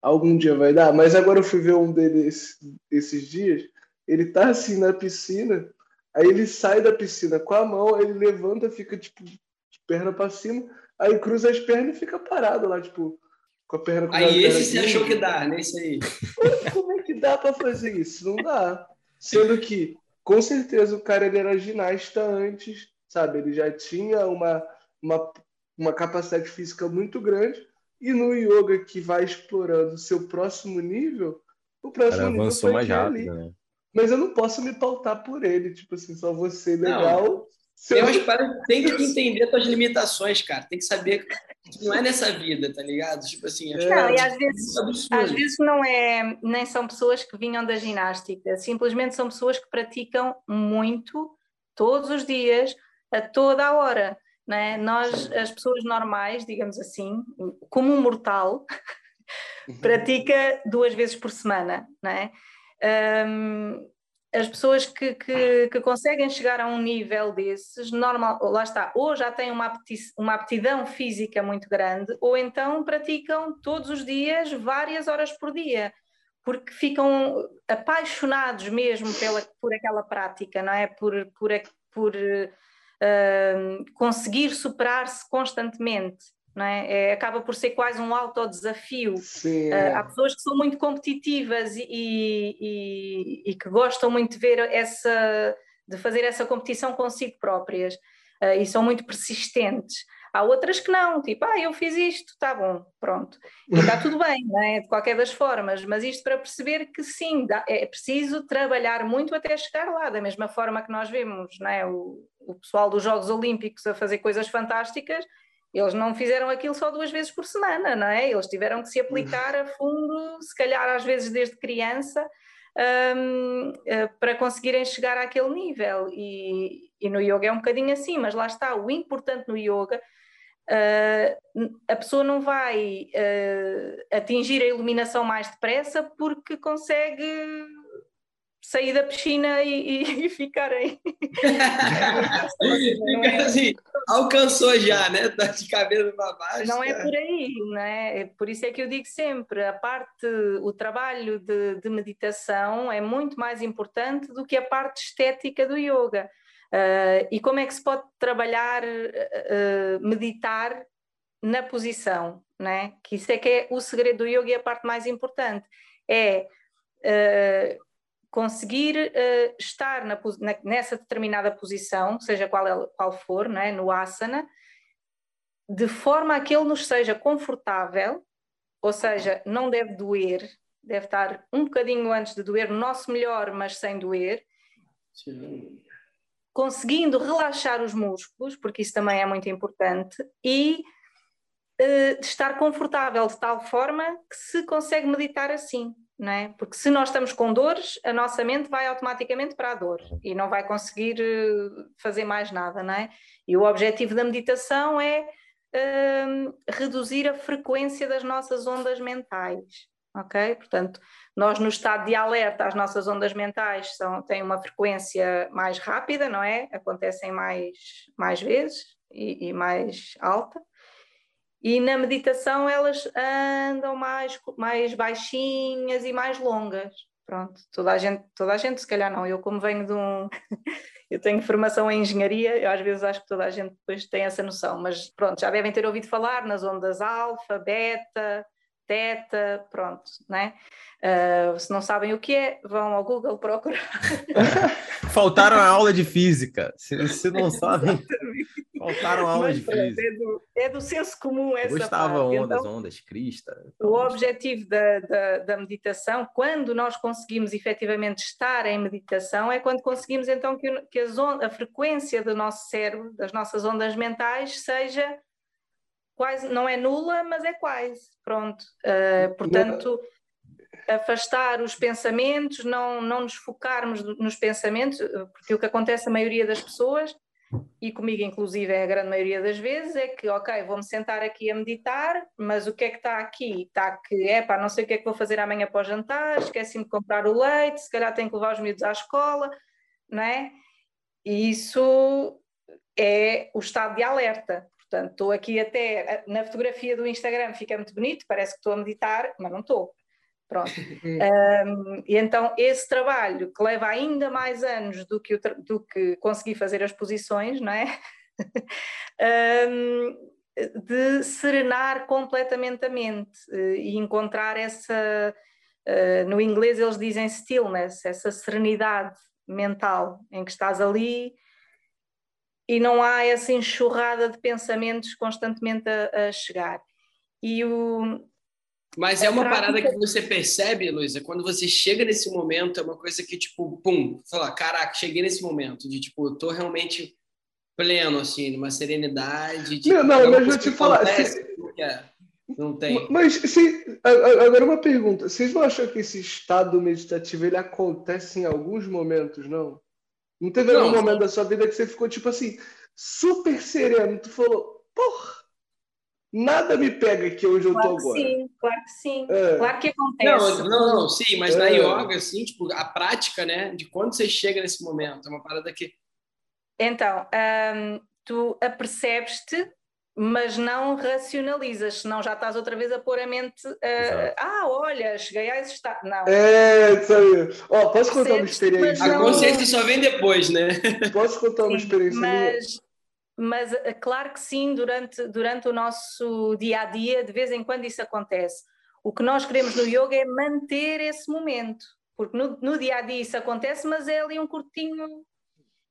algum dia vai dar, mas agora eu fui ver um deles esses dias, ele tá assim na piscina, aí ele sai da piscina com a mão, ele levanta, fica tipo de perna para cima, aí cruza as pernas e fica parado lá, tipo, com a perna Aí esse você achou que dá, né? Isso aí. Como é que dá para fazer isso? Não dá. Sendo que com certeza o cara ele era ginasta antes, sabe? Ele já tinha uma, uma, uma capacidade física muito grande. E no yoga que vai explorando o seu próximo nível, o próximo Cara, nível avançou mais aquele rápido, ali. né? Mas eu não posso me pautar por ele, tipo assim, só você legal. Se Eu eu- acho que para- tem que entender suas limitações, cara. Tem que saber que não é nessa vida, tá ligado? Tipo assim, que Não, é e às vezes, absurdo. às vezes não é, nem são pessoas que vinham da ginástica, simplesmente são pessoas que praticam muito, todos os dias, a toda a hora. Né? Nós, as pessoas normais, digamos assim, como um mortal, pratica duas vezes por semana. Né? Hum, as pessoas que, que, que conseguem chegar a um nível desses, normal, lá está, ou já têm uma, uma aptidão física muito grande, ou então praticam todos os dias, várias horas por dia, porque ficam apaixonados mesmo pela, por aquela prática, não é? Por, por, por eh, conseguir superar-se constantemente, não é? É, Acaba por ser quase um autodesafio. Sim, é. há pessoas que são muito competitivas e, e- e que gostam muito de ver essa, de fazer essa competição consigo próprias uh, e são muito persistentes. Há outras que não, tipo, ah, eu fiz isto, está bom, pronto. E está tudo bem, não é? De qualquer das formas, mas isto para perceber que sim, é preciso trabalhar muito até chegar lá, da mesma forma que nós vemos, não é? O, o pessoal dos Jogos Olímpicos a fazer coisas fantásticas, eles não fizeram aquilo só duas vezes por semana, não é? Eles tiveram que se aplicar a fundo, se calhar às vezes desde criança, hum, eh, para conseguirem chegar àquele nível. E, e no yoga é um bocadinho assim, mas lá está, o importante no yoga. eh, a pessoa não vai eh, atingir a iluminação mais depressa porque consegue sair da piscina e, e- e ficar aí. Fica assim, alcançou já, né? Tá de cabeça para baixo. Não é por aí, não é? É Por isso é que eu digo sempre, a parte, o trabalho de, de meditação é muito mais importante do que a parte estética do yoga. Ah, e como é que se pode trabalhar, ah, meditar na posição, não é? Que isso é que é o segredo do yoga e a parte mais importante. É ah, conseguir ah, estar na na- nessa determinada posição, seja qual, ela- qual for, é? no asana, de forma a que ele nos seja confortável, ou seja, não deve doer, deve estar um bocadinho antes de doer, no nosso melhor, mas sem doer, Sim. conseguindo relaxar os músculos, porque isso também é muito importante, e de estar confortável de tal forma que se consegue meditar assim, não é? Porque se nós estamos com dores, a nossa mente vai automaticamente para a dor e não vai conseguir eh, fazer mais nada, não é? E o objetivo da meditação é hum, reduzir a frequência das nossas ondas mentais, ok? Portanto, nós no estado de alerta, as nossas ondas mentais são, têm uma frequência mais rápida, não é? Acontecem mais, mais vezes e, e mais alta. E na meditação elas andam mais, mais baixinhas e mais longas. Pronto, toda a gente, toda a gente, se calhar não. Eu, como venho de um. eu tenho formação em engenharia, eu às vezes acho que toda a gente depois tem essa noção, mas pronto, já devem ter ouvido falar nas ondas alfa, beta, teta, pronto, né? Uh, se não sabem o que é, vão ao Google procurar. Faltaram a aula de física. Se, se não sabem, faltaram a aula Mas de é, do, é do senso comum essa Gostava parte. ondas, Então, ondas, crista. O objetivo da, da, da meditação, quando nós conseguimos efetivamente estar em meditação, é quando conseguimos então que, que a frequência do nosso cérebro, das nossas ondas mentais, seja quase, não é nula, mas é quase. Pronto. Uh, portanto, afastar os pensamentos, não, não nos focarmos no- nos pensamentos, porque o que acontece a maioria das pessoas, e comigo inclusive é a grande maioria das vezes, é que, ok, vou-me sentar aqui a meditar, mas o que é que está aqui? Está que, é pá, não sei o que é que vou fazer amanhã para o jantar, esqueci-me de comprar o leite, se calhar tenho que levar os miúdos à escola, não é? E isso é o estado de alerta. Portanto, estou aqui até na fotografia do Instagram, fica muito bonito, parece que estou a meditar, mas não estou. Pronto. Um, e então, esse trabalho que leva ainda mais anos do que, do que conseguir fazer as posições, não é? Um, de serenar completamente a mente eh, e encontrar essa. eh, no inglês eles dizem stillness, essa serenidade mental, em que estás ali e não há essa enxurrada de pensamentos constantemente a, a chegar. E o, mas é uma prática... parada que você percebe, Luísa, quando você chega nesse momento, é uma coisa que, tipo, pum, fala, caraca, cheguei nesse momento, de tipo, eu tô realmente pleno, assim, numa serenidade. De, não, não, mas vou te falar. Se... É, não tem. Mas, se, agora uma pergunta: vocês não acham que esse estado meditativo ele acontece em alguns momentos, não? Não teve não, algum momento da sua vida que você ficou, tipo assim, super sereno? Tu falou, porra Nada me pega aqui onde eu claro tô agora. Sim, claro que sim. É. Claro que acontece. Não, não, não, sim, mas é. na yoga, assim, tipo, a prática, né? De quando você chega nesse momento, é uma parada que. Então, hum, tu apercebes-te, mas não racionalizas, senão já estás outra vez a pôr a mente. Uh, ah, olha, cheguei a esse estado. Não. É, isso aí. Ó, posso contar uma experiência? A consciência só vem depois, né? Posso contar uma experiência? Mas. Minha? Mas eh, claro que sim, durante, durante o nosso dia a dia, de vez em quando isso acontece. O que nós queremos no yoga é manter esse momento, porque no, no dia a dia isso acontece, mas é ali um curtinho.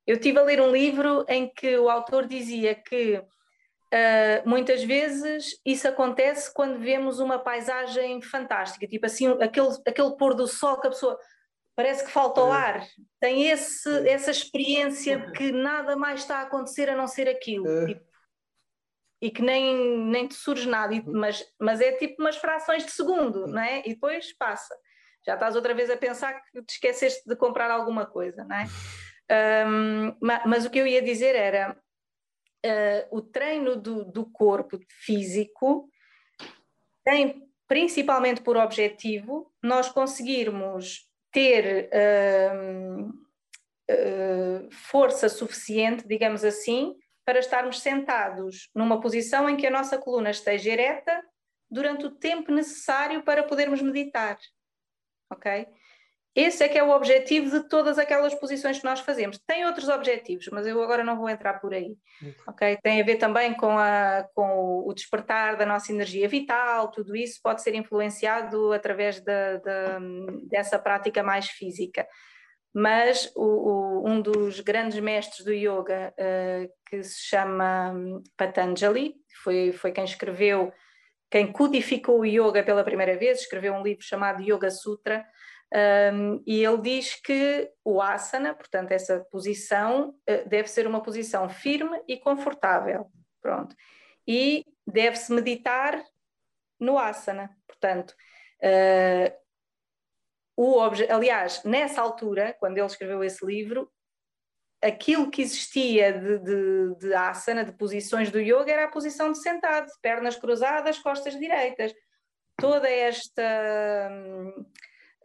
Eu estive a ler um livro em que o autor dizia que uh, muitas vezes isso acontece quando vemos uma paisagem fantástica, tipo assim, aquele, aquele pôr do sol que a pessoa parece que falta o é. ar, tem esse, essa experiência que nada mais está a acontecer a não ser aquilo. É. Tipo, e que nem, nem te surge nada, e, mas, mas é tipo umas frações de segundo, não é? E depois passa. Já estás outra vez a pensar que te esqueceste de comprar alguma coisa, não é? Um, mas, mas, o que eu ia dizer era uh, o treino do, do corpo físico tem principalmente por objetivo nós conseguirmos ter uh, uh, força suficiente, digamos assim, para estarmos sentados numa posição em que a nossa coluna esteja ereta durante o tempo necessário para podermos meditar. Ok? Esse é que é o objetivo de todas aquelas posições que nós fazemos. Tem outros objetivos, mas eu agora não vou entrar por aí. Ok? Tem a ver também com, a, com o despertar da nossa energia vital, tudo isso pode ser influenciado através dessa prática mais física. Mas o, o, um dos grandes mestres do yoga, uh, que se chama Patanjali, foi, foi quem escreveu, quem codificou o yoga pela primeira vez, escreveu um livro chamado Yoga Sutra um, e ele diz que o asana, portanto, essa posição, uh, deve ser uma posição firme e confortável. Pronto. E deve-se meditar no asana. Portanto, uh, o aliás, nessa altura, quando ele escreveu esse livro, aquilo que existia de, de, de asana, de posições do yoga, era a posição de sentado, pernas cruzadas, costas direitas. Toda esta. Hum,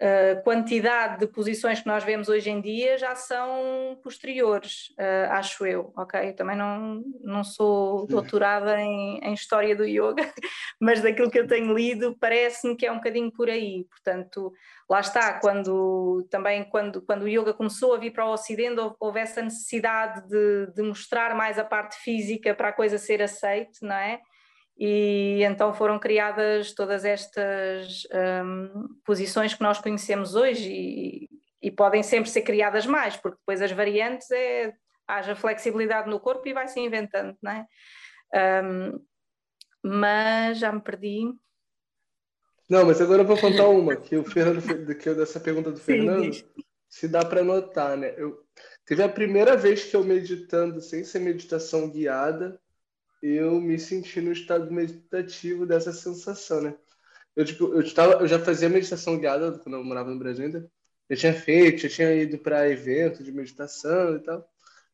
a quantidade de posições que nós vemos hoje em dia já são posteriores, uh, acho eu, ok? Eu também não, não sou doutorada em, em, História do Yoga, mas daquilo que eu tenho lido parece-me que é um bocadinho por aí, portanto, lá está, quando também quando, quando o Yoga começou a vir para o Ocidente houve essa necessidade de, de mostrar mais a parte física para a coisa ser aceite, não é? E então foram criadas todas estas um, posições que nós conhecemos hoje e, e, podem sempre ser criadas mais, porque depois as variantes é haja flexibilidade no corpo e vai se inventando, não é? Um, mas já me perdi. Não, mas agora eu vou contar uma, que o Fernando, que eu, dessa pergunta do Fernando, Sim. se dá para notar, né? Eu, teve a primeira vez que eu meditando sem ser meditação guiada, eu me senti no estado meditativo dessa sensação, né? Eu, tipo, eu, tava, eu já fazia meditação guiada quando eu morava no Brasil ainda. Eu tinha feito, eu tinha ido para evento de meditação e tal.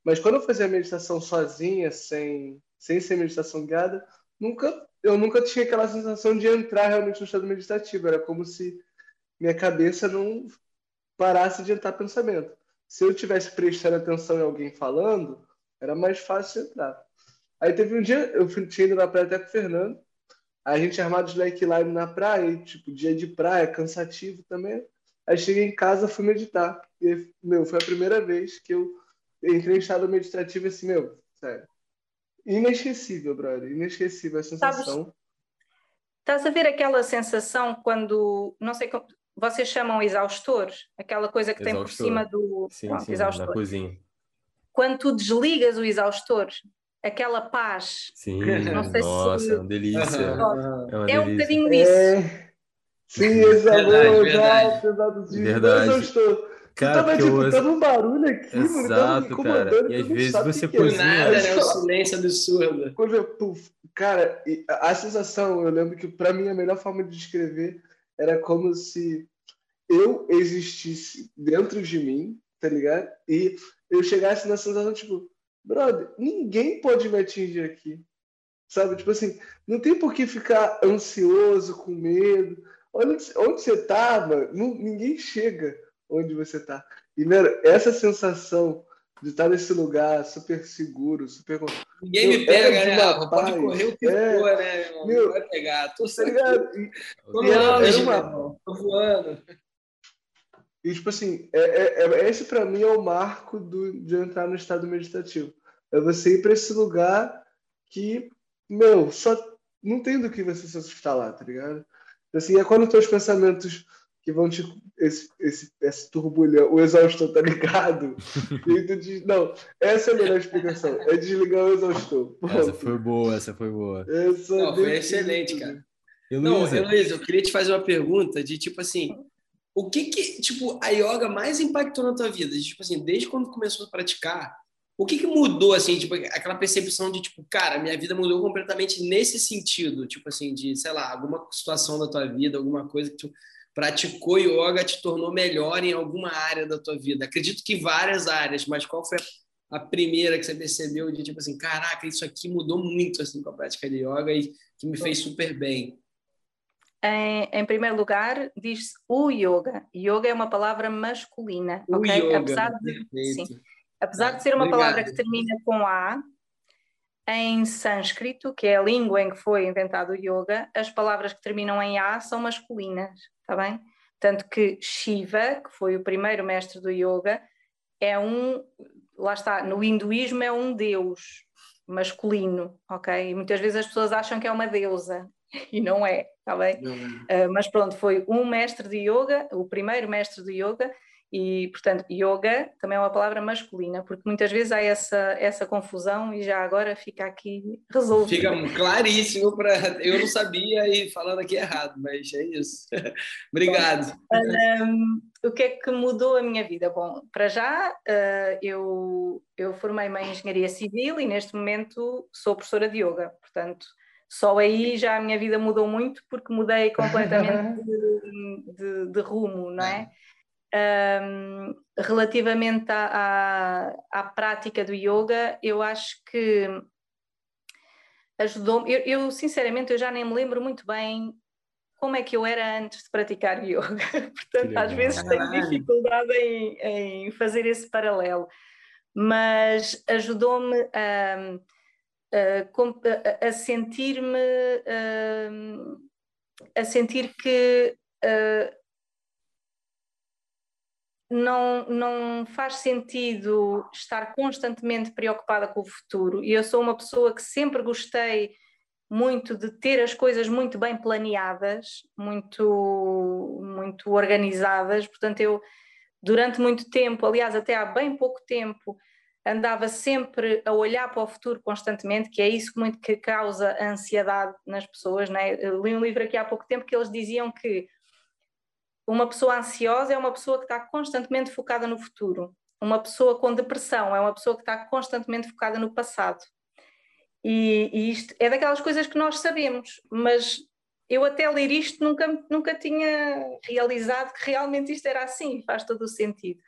Mas quando eu fazia meditação sozinha, sem, sem ser meditação guiada, nunca, eu nunca tinha aquela sensação de entrar realmente no estado meditativo. Era como se minha cabeça não parasse de entrar pensamento. Se eu tivesse prestando atenção em alguém falando, era mais fácil entrar. Aí teve um dia, eu fui, tinha ido na praia até com o Fernando, a gente armado de slackline na praia, e, tipo, dia de praia, cansativo também. Aí cheguei em casa, fui meditar. E, meu, foi a primeira vez que eu entrei em estado meditativo assim, meu, sério. Inesquecível, brother. Inesquecível a sensação. Sabes, estás a ver aquela sensação quando, não sei como, vocês chamam exaustor, aquela coisa que exaustor. tem por cima do sim, sim, exaustor. Na cozinha. Quando tu desligas o exaustor, aquela paz. Sim, nossa, se... é uma delícia. é, uma é um bocadinho isso. É... Sim, exato, exato, exato. Verdade. Exaustor. Cara, tava, tipo, eu... tava um barulho aqui, Exato, mano, cara. E às vezes você que cozinha... Nada, né? O silêncio absurdo. Quando puf, cara, a sensação, eu lembro que para mim a melhor forma de descrever era como se eu existisse dentro de mim, tá ligado? E eu chegasse na sensação, tipo, brother, ninguém pode me atingir aqui. Sabe? Tipo assim, não tem por que ficar ansioso, com medo. Onde, onde você tá, mano, ninguém chega onde você está. E, mano, essa sensação de estar nesse lugar super seguro, super. Ninguém me pega, né? Paz, pode correr o que é, for, né? Meu, meu, vai pegar. Tô tá ligado? E, tô uma... Tô voando. E, tipo assim, é, é, é esse para mim é o marco do, de entrar no estado meditativo. É você ir para esse lugar que, meu, só não tem do que você se assustar lá, tá ligado? Assim, é quando os teus pensamentos que vão te. Esse, esse, esse turbulhão, o exaustor tá ligado? e tu diz, não, essa é a melhor explicação. É desligar o exaustor. Essa foi boa, essa foi boa. Essa não, foi excelente, cara. Heloísa. Não, Heloísa, eu queria te fazer uma pergunta de tipo assim. O que que, tipo, a yoga mais impactou na tua vida? Tipo assim, desde quando começou a praticar, o que, que mudou, assim, tipo, aquela percepção de, tipo, cara, minha vida mudou completamente nesse sentido, tipo assim, de, sei lá, alguma situação da tua vida, alguma coisa que tu praticou yoga te tornou melhor em alguma área da tua vida? Acredito que várias áreas, mas qual foi a primeira que você percebeu de tipo assim, caraca, isso aqui mudou muito assim com a prática de yoga e que me fez super bem? Em, em primeiro lugar, diz-se o yoga. Yoga é uma palavra masculina, o ok? Yoga, apesar de, sim, apesar de ser uma Obrigado. palavra que termina com A, em sânscrito, que é a língua em que foi inventado o yoga, as palavras que terminam em A são masculinas, está bem? Tanto que Shiva, que foi o primeiro mestre do yoga, é um, lá está, no hinduísmo é um deus masculino, ok? E muitas vezes as pessoas acham que é uma deusa e não é, está bem? Uh, mas pronto, foi um mestre de yoga, o primeiro mestre de yoga, e, portanto, yoga também é uma palavra masculina, porque muitas vezes há essa, essa confusão e já agora fica aqui resolvido. Fica claríssimo para. Eu não sabia e falando aqui errado, mas é isso. Obrigado. Um, o que é que mudou a minha vida? Bom, para já uh, eu, eu formei-me em Engenharia Civil e neste momento sou professora de yoga, portanto. Só aí já a minha vida mudou muito porque mudei completamente de, de, de rumo, não é? Um, relativamente à, à, à, prática do yoga, eu acho que ajudou-me. Eu, eu, sinceramente, eu já nem me lembro muito bem como é que eu era antes de praticar yoga. Portanto, às vezes tenho dificuldade em, em, fazer esse paralelo. Mas ajudou-me a, a, a sentir-me a sentir que não, não faz sentido estar constantemente preocupada com o futuro. E eu sou uma pessoa que sempre gostei muito de ter as coisas muito bem planeadas, muito, muito organizadas. Portanto, eu, durante muito tempo, aliás, até há bem pouco tempo, andava sempre a olhar para o futuro constantemente, que é isso muito que causa ansiedade nas pessoas. Né? Li um livro aqui há pouco tempo que eles diziam que uma pessoa ansiosa é uma pessoa que está constantemente focada no futuro. Uma pessoa com depressão é uma pessoa que está constantemente focada no passado. E, e isto é daquelas coisas que nós sabemos, mas eu até ler isto nunca, nunca tinha realizado que realmente isto era assim, faz todo o sentido.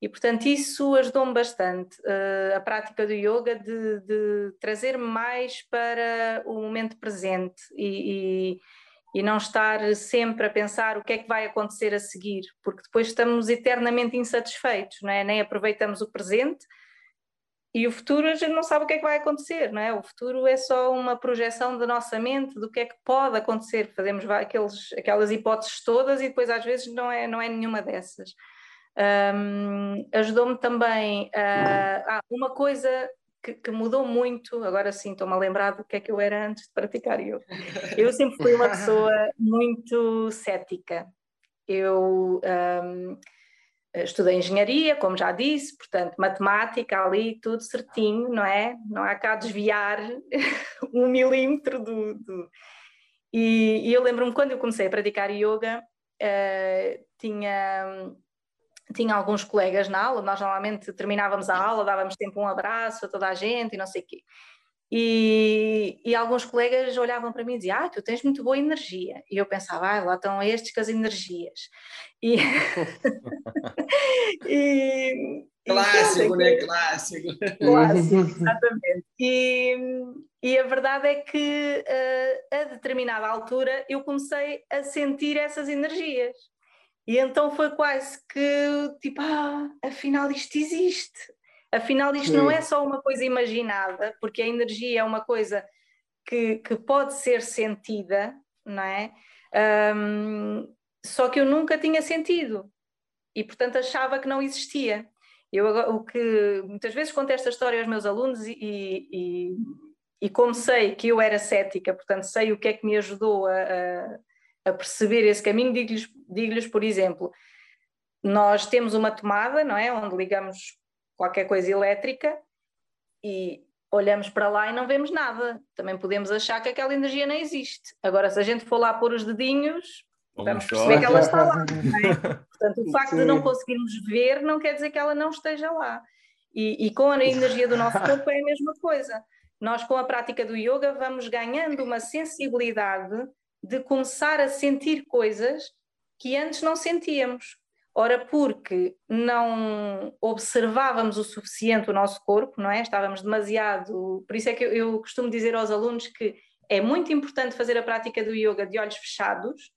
E portanto isso ajudou-me bastante, uh, a prática do yoga, de, de trazer-me mais para o momento presente e, e e não estar sempre a pensar o que é que vai acontecer a seguir, porque depois estamos eternamente insatisfeitos, não é? nem aproveitamos o presente e o futuro a gente não sabe o que é que vai acontecer, não é? O futuro é só uma projeção da nossa mente do que é que pode acontecer, fazemos aqueles, aquelas hipóteses todas e depois às vezes não é, não é nenhuma dessas. Um, Ajudou-me também a. Ah, uma coisa que, que, mudou muito, agora sim estou-me a lembrar do que é que eu era antes de praticar yoga. Eu sempre fui uma pessoa muito cética. eu um, estudei engenharia, como já disse, portanto, matemática ali, tudo certinho, não é? Não há cá desviar um milímetro do. do... E, e, eu lembro-me quando eu comecei a praticar yoga, uh, tinha tinha alguns colegas na aula, nós normalmente terminávamos a aula, dávamos tempo um abraço a toda a gente e não sei o quê. E, e, alguns colegas olhavam para mim e diziam: Ah, tu tens muito boa energia. E eu pensava: Ah, lá estão estes com as energias. E. e Clássico, né? Clássico. Clássico, exatamente. E, e a verdade é que uh, a determinada altura eu comecei a sentir essas energias. E então foi quase que tipo, ah, afinal isto existe. Afinal isto Sim. não é só uma coisa imaginada, porque a energia é uma coisa que, que pode ser sentida, não é? Um, só que eu nunca tinha sentido e portanto achava que não existia. Eu o que muitas vezes conto esta história aos meus alunos e, e, e como sei que eu era cética, portanto sei o que é que me ajudou a, a a perceber esse caminho, digo-lhes, digo por exemplo, nós temos uma tomada, não é? Onde ligamos qualquer coisa elétrica e olhamos para lá e não vemos nada. Também podemos achar que aquela energia não existe. Agora, se a gente for lá pôr os dedinhos, vamos perceber que ela está lá. É? Portanto, o facto Sim. de não conseguirmos ver não quer dizer que ela não esteja lá. E, e com a energia do nosso corpo é a mesma coisa. Nós, com a prática do yoga, vamos ganhando uma sensibilidade de começar a sentir coisas que antes não sentíamos. Ora, porque não observávamos o suficiente o nosso corpo, não é? Estávamos demasiado. Por isso é que eu, costumo dizer aos alunos que é muito importante fazer a prática do yoga de olhos fechados,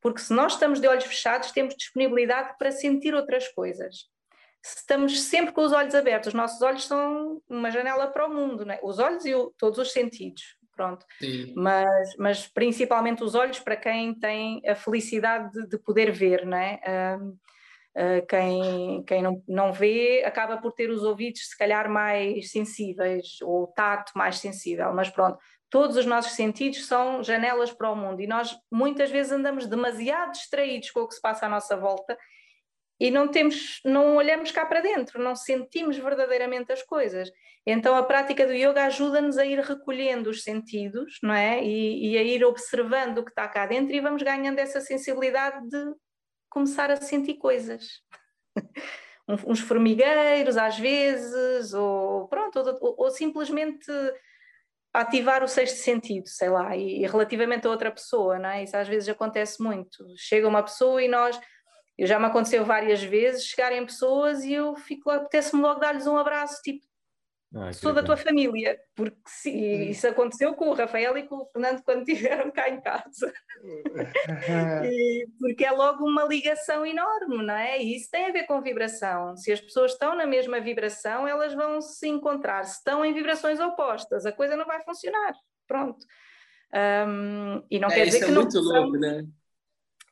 porque se nós estamos de olhos fechados, temos disponibilidade para sentir outras coisas. Se estamos sempre com os olhos abertos, os nossos olhos são uma janela para o mundo, é? os olhos e o, todos os sentidos pronto. Mas, mas principalmente os olhos para quem tem a felicidade de, de poder ver, não é? Uh, uh, quem quem não, não vê acaba por ter os ouvidos se calhar mais sensíveis ou o tato mais sensível, mas pronto, todos os nossos sentidos são janelas para o mundo e nós muitas vezes andamos demasiado distraídos com o que se passa à nossa volta e não temos, não olhamos cá para dentro, não sentimos verdadeiramente as coisas. Então a prática do yoga ajuda-nos a ir recolhendo os sentidos, não é? E, e, a ir observando o que está cá dentro e vamos ganhando essa sensibilidade de começar a sentir coisas. uns formigueiros às vezes, ou pronto, ou, ou, simplesmente ativar o sexto sentido, sei lá, e, e relativamente a outra pessoa, não é? Isso às vezes acontece muito. Chega uma pessoa e nós eu já me aconteceu várias vezes chegarem pessoas e eu fico lá, apetece-me logo dar-lhes um abraço, tipo, ah, sou da tua família, porque se, hum. isso aconteceu com o Rafael e com o Fernando quando estiveram cá em casa. e, porque é logo uma ligação enorme, não é? E isso tem a ver com vibração. Se as pessoas estão na mesma vibração, elas vão se encontrar. Se estão em vibrações opostas, a coisa não vai funcionar. Pronto. Um, e não é, quer dizer que é não muito louco, né?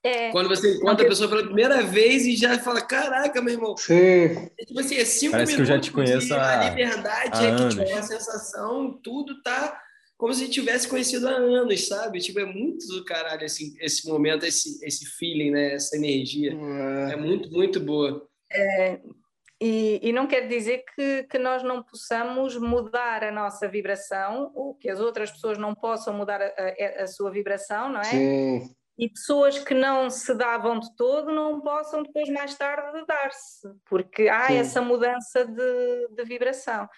É, Quando você encontra a pessoa pela primeira vez e já fala, caraca, meu irmão. Sim. É, tipo assim, é cinco Parece minutos que eu já te conheço a, a liberdade, é que tipo, é a sensação, tudo tá como se tivesse conhecido há anos, sabe? Tipo, é muito do caralho assim, esse momento, esse, esse feeling, né? Essa energia. É, é muito, muito boa. É, e, e, não quer dizer que, que nós não possamos mudar a nossa vibração ou que as outras pessoas não possam mudar a, a, a sua vibração, não é? Sim e pessoas que não se davam de todo não possam depois mais tarde dar-se, porque há Sim. essa mudança de, de vibração.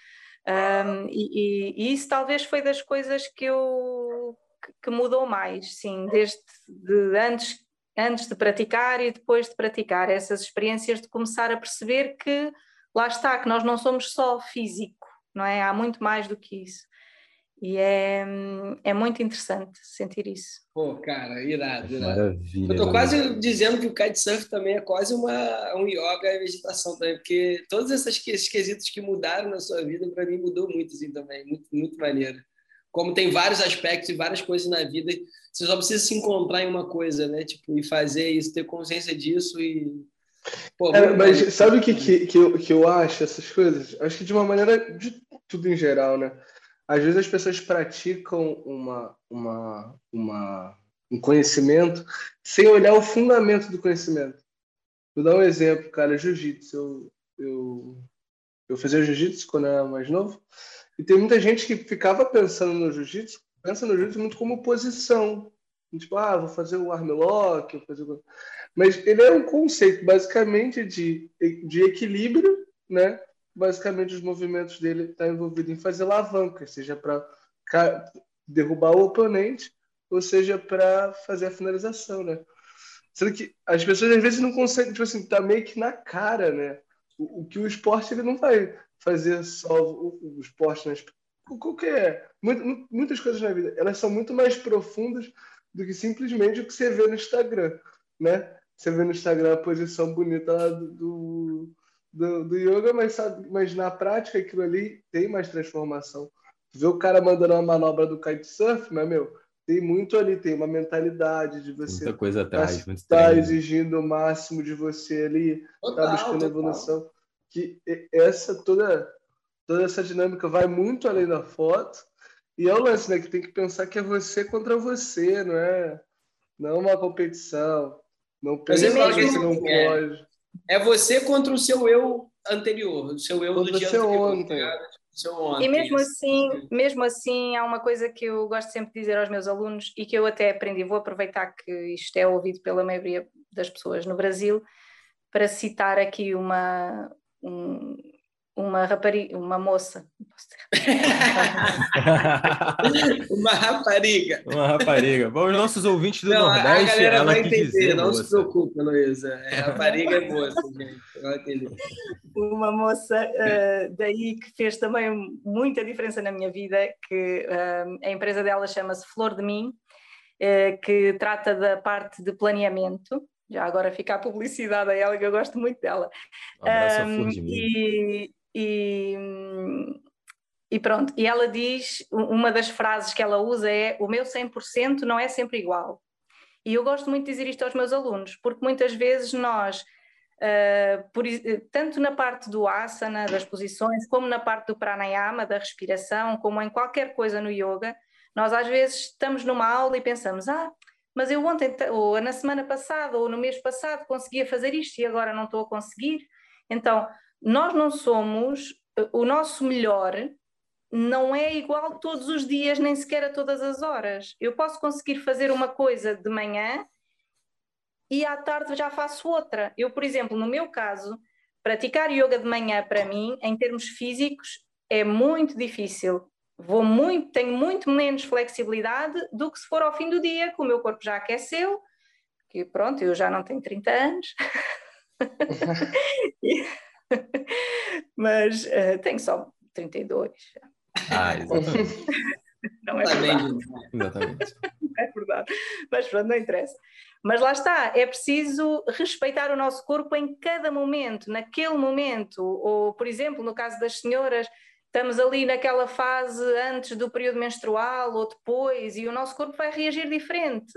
Um, e, e, isso talvez foi das coisas que eu que mudou mais, sim, desde de antes, antes de praticar e depois de praticar essas experiências de começar a perceber que lá está, que nós não somos só físico, não é? Há muito mais do que isso. E é, é muito interessante sentir isso. Pô, cara, irado, irado. Maravilha. Eu tô quase dizendo que o kitesurf também é quase uma, um yoga e meditação também, porque todos esses, esses quesitos que mudaram na sua vida, para mim, mudou muito assim também. Muito, muito maneiro. Como tem vários aspectos e várias coisas na vida, você só precisa se encontrar em uma coisa, né? Tipo, e fazer isso, ter consciência disso e. Pô, é, mas sabe o que, que, que, eu, que eu acho essas coisas? Acho que de uma maneira de tudo em geral, né? Às vezes as pessoas praticam uma, uma, uma um conhecimento, sem olhar o fundamento do conhecimento. Vou dar um exemplo, cara, jiu-jitsu. Eu, eu, eu fazia jiu-jitsu quando eu era mais novo, e tem muita gente que ficava pensando no jiu-jitsu, pensa no jiu-jitsu muito como posição. Tipo, ah, vou fazer o armlock, vou fazer... Mas ele é um conceito basicamente de, de equilíbrio, né? Basicamente os movimentos dele tá envolvidos em fazer alavancas, seja para derrubar o oponente, ou seja para fazer a finalização, né? Sendo que as pessoas às vezes não conseguem, tipo assim, tá meio que na cara, né? O, o que o esporte ele não vai fazer só o, o esporte, né? qualquer muitas coisas na vida, elas são muito mais profundas do que simplesmente o que você vê no Instagram, né? Você vê no Instagram a posição bonita lá do, do, do yoga, mas, sabe, mas na prática aquilo ali tem mais transformação. Vê o cara mandando uma manobra do kitesurf, mas, meu, tem muito ali, tem uma mentalidade de você Muita coisa atrás, tá, tá exigindo o máximo de você ali, tá total, tá buscando total. evolução. Que essa toda toda essa dinâmica vai muito além da foto. E é o lance, né? Que tem que pensar que é você contra você, não é, não é uma competição. Não pensa que você não é. pode. É você contra o seu eu anterior, o seu eu contra do dia anterior. Ontem. Ontem. E mesmo assim, mesmo assim, há uma coisa que eu gosto sempre de dizer aos meus alunos e que eu até aprendi, vou aproveitar que isto é ouvido pela maioria das pessoas no Brasil, para citar aqui uma, um, uma rapariga, uma moça. uma rapariga. Uma rapariga. Bom, os nossos ouvintes do não, Nordeste. A galera vai entender, dizer, não moça. se preocupe, Luísa. É, rapariga é moça, gente. Vai entender. Uma moça uh, daí que fez também muita diferença na minha vida, que uh, a empresa dela chama-se Flor de Mim, uh, que trata da parte de planeamento já agora fica a publicidade a ela, que eu gosto muito dela. Um abraço um, a Flor de mim. E, e, e pronto, e ela diz, uma das frases que ela usa é o meu 100% não é sempre igual. E eu gosto muito de dizer isto aos meus alunos, porque muitas vezes nós, uh, por, tanto na parte do asana, das posições, como na parte do pranayama, da respiração, como em qualquer coisa no yoga, nós às vezes estamos numa aula e pensamos, ah, mas eu ontem, ou na semana passada, ou no mês passado conseguia fazer isto e agora não estou a conseguir. Então, nós não somos, o nosso melhor não é igual todos os dias, nem sequer a todas as horas. Eu posso conseguir fazer uma coisa de manhã e à tarde já faço outra. Eu, por exemplo, no meu caso, praticar yoga de manhã para mim, em termos físicos, é muito difícil. Vou muito, tenho muito menos flexibilidade do que se for ao fim do dia, que o meu corpo já aqueceu, que pronto, eu já não tenho 30 anos. Mas uh, tenho só 32. Ah, exatamente. não é verdade. Exatamente. é verdade. Mas pronto, não interessa. Mas lá está, é preciso respeitar o nosso corpo em cada momento, naquele momento. Ou, por exemplo, no caso das senhoras, estamos ali naquela fase antes do período menstrual ou depois, e o nosso corpo vai reagir diferente.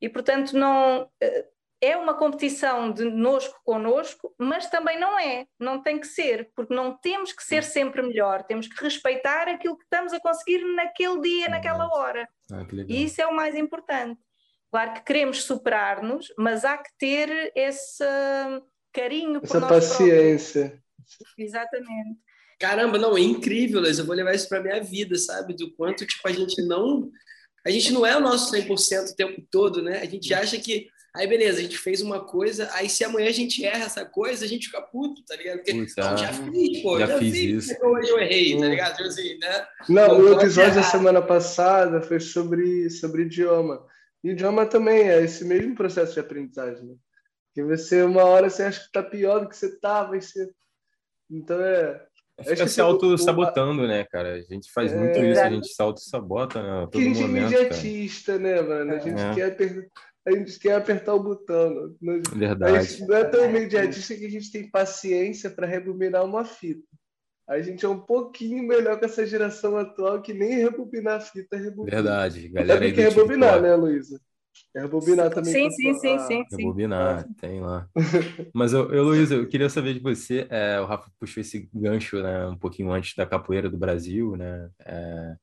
E, portanto, não eh, é uma competição de nosco conosco, mas também não é, não tem que ser, porque não temos que ser sempre melhor, temos que respeitar aquilo que estamos a conseguir naquele dia, naquela hora. Ah, e isso é o mais importante. Claro que queremos superar-nos, mas há que ter esse carinho Essa por nós paciência. Próprios. Exatamente. Caramba, não, é incrível, Liz. Eu vou levar isso para minha vida, sabe? Do quanto tipo a gente não a gente não é o nosso 100% o tempo todo, né? A gente acha que Aí, beleza, a gente fez uma coisa, aí se amanhã a gente erra essa coisa, a gente fica puto, tá ligado? Porque, Puta, não, já fiz, pô, já, já fiz fiz, isso. hoje eu errei, tá ligado? Tipo assim, né? Não, o episódio da semana passada foi sobre, sobre idioma. E idioma também é esse mesmo processo de aprendizagem, né? Que você, uma hora, você acha que tá pior do que você tava, e você... Então, é... Fica se auto-sabotando, né, cara? A gente faz é... muito isso, a gente se auto-sabota, né? Todo que a gente é imediatista, né, mano? A gente é. quer a gente quer apertar o botão. Verdade. A gente não é tão imediatista que a gente tem paciência para rebobinar uma fita. A gente é um pouquinho melhor com essa geração atual que nem rebobinar a fita rebobina. Verdade, galera. É que é rebobinar, né, Luísa? É rebobinar também. Sim, sim, sim, sim, sim. Rebobinar, tem lá. Mas, eu, eu, Luísa, eu queria saber de você, é, o Rafa puxou esse gancho, né, um pouquinho antes da capoeira do Brasil, né, é,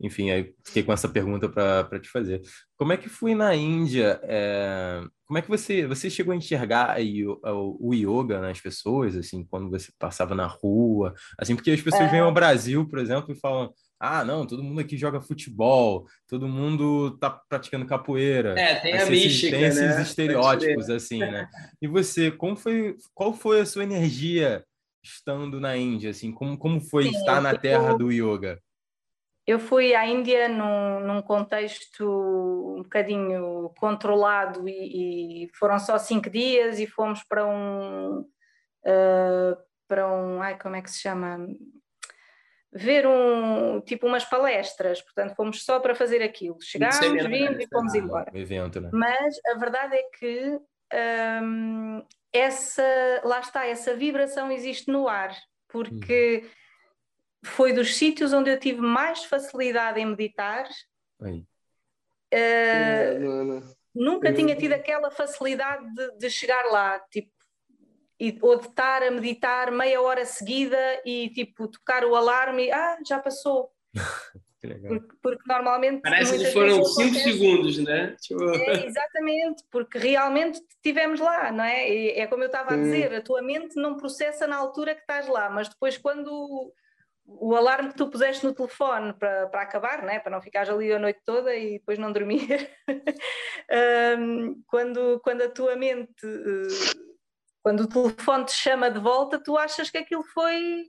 enfim, aí fiquei com essa pergunta para te fazer. Como é que foi na Índia? É, como é que você você chegou a enxergar o, o yoga nas pessoas, assim, quando você passava na rua, assim, porque as pessoas é... vêm ao Brasil, por exemplo, e falam ah, não, todo mundo aqui joga futebol, todo mundo tá praticando capoeira. É, tem a mística, Tem esses né? estereótipos, assim, né? E você, como foi, qual foi a sua energia estando na Índia, assim? Como, como foi Sim, estar na terra do yoga? Eu fui à Índia num, num contexto um bocadinho controlado e, e, foram só cinco dias e fomos para um... Uh, para um... Ai, como é que se chama? ver um tipo umas palestras, portanto fomos só para fazer aquilo. Chegámos, vimos e fomos embora. evento, né? Mas a verdade é que hum, essa, lá está, essa vibração existe no ar, porque hum. Foi dos sítios onde eu tive mais facilidade em meditar. Uh, nunca tinha tido aquela facilidade de, de chegar lá, tipo, e, ou de estar a meditar meia hora seguida e tipo tocar o alarme e ah, já passou. Porque, porque, normalmente. Parece que foram 5 segundos, né? Tipo... É, exatamente, porque realmente estivemos lá, não é? E é como eu estava a dizer, a tua mente não processa na altura que estás lá, mas depois quando o alarme que tu puseste no telefone para, para acabar, né? para não ficares ali a noite toda e depois não dormir, um, quando, quando a tua mente uh, quando o telefone te chama de volta, tu achas que aquilo foi.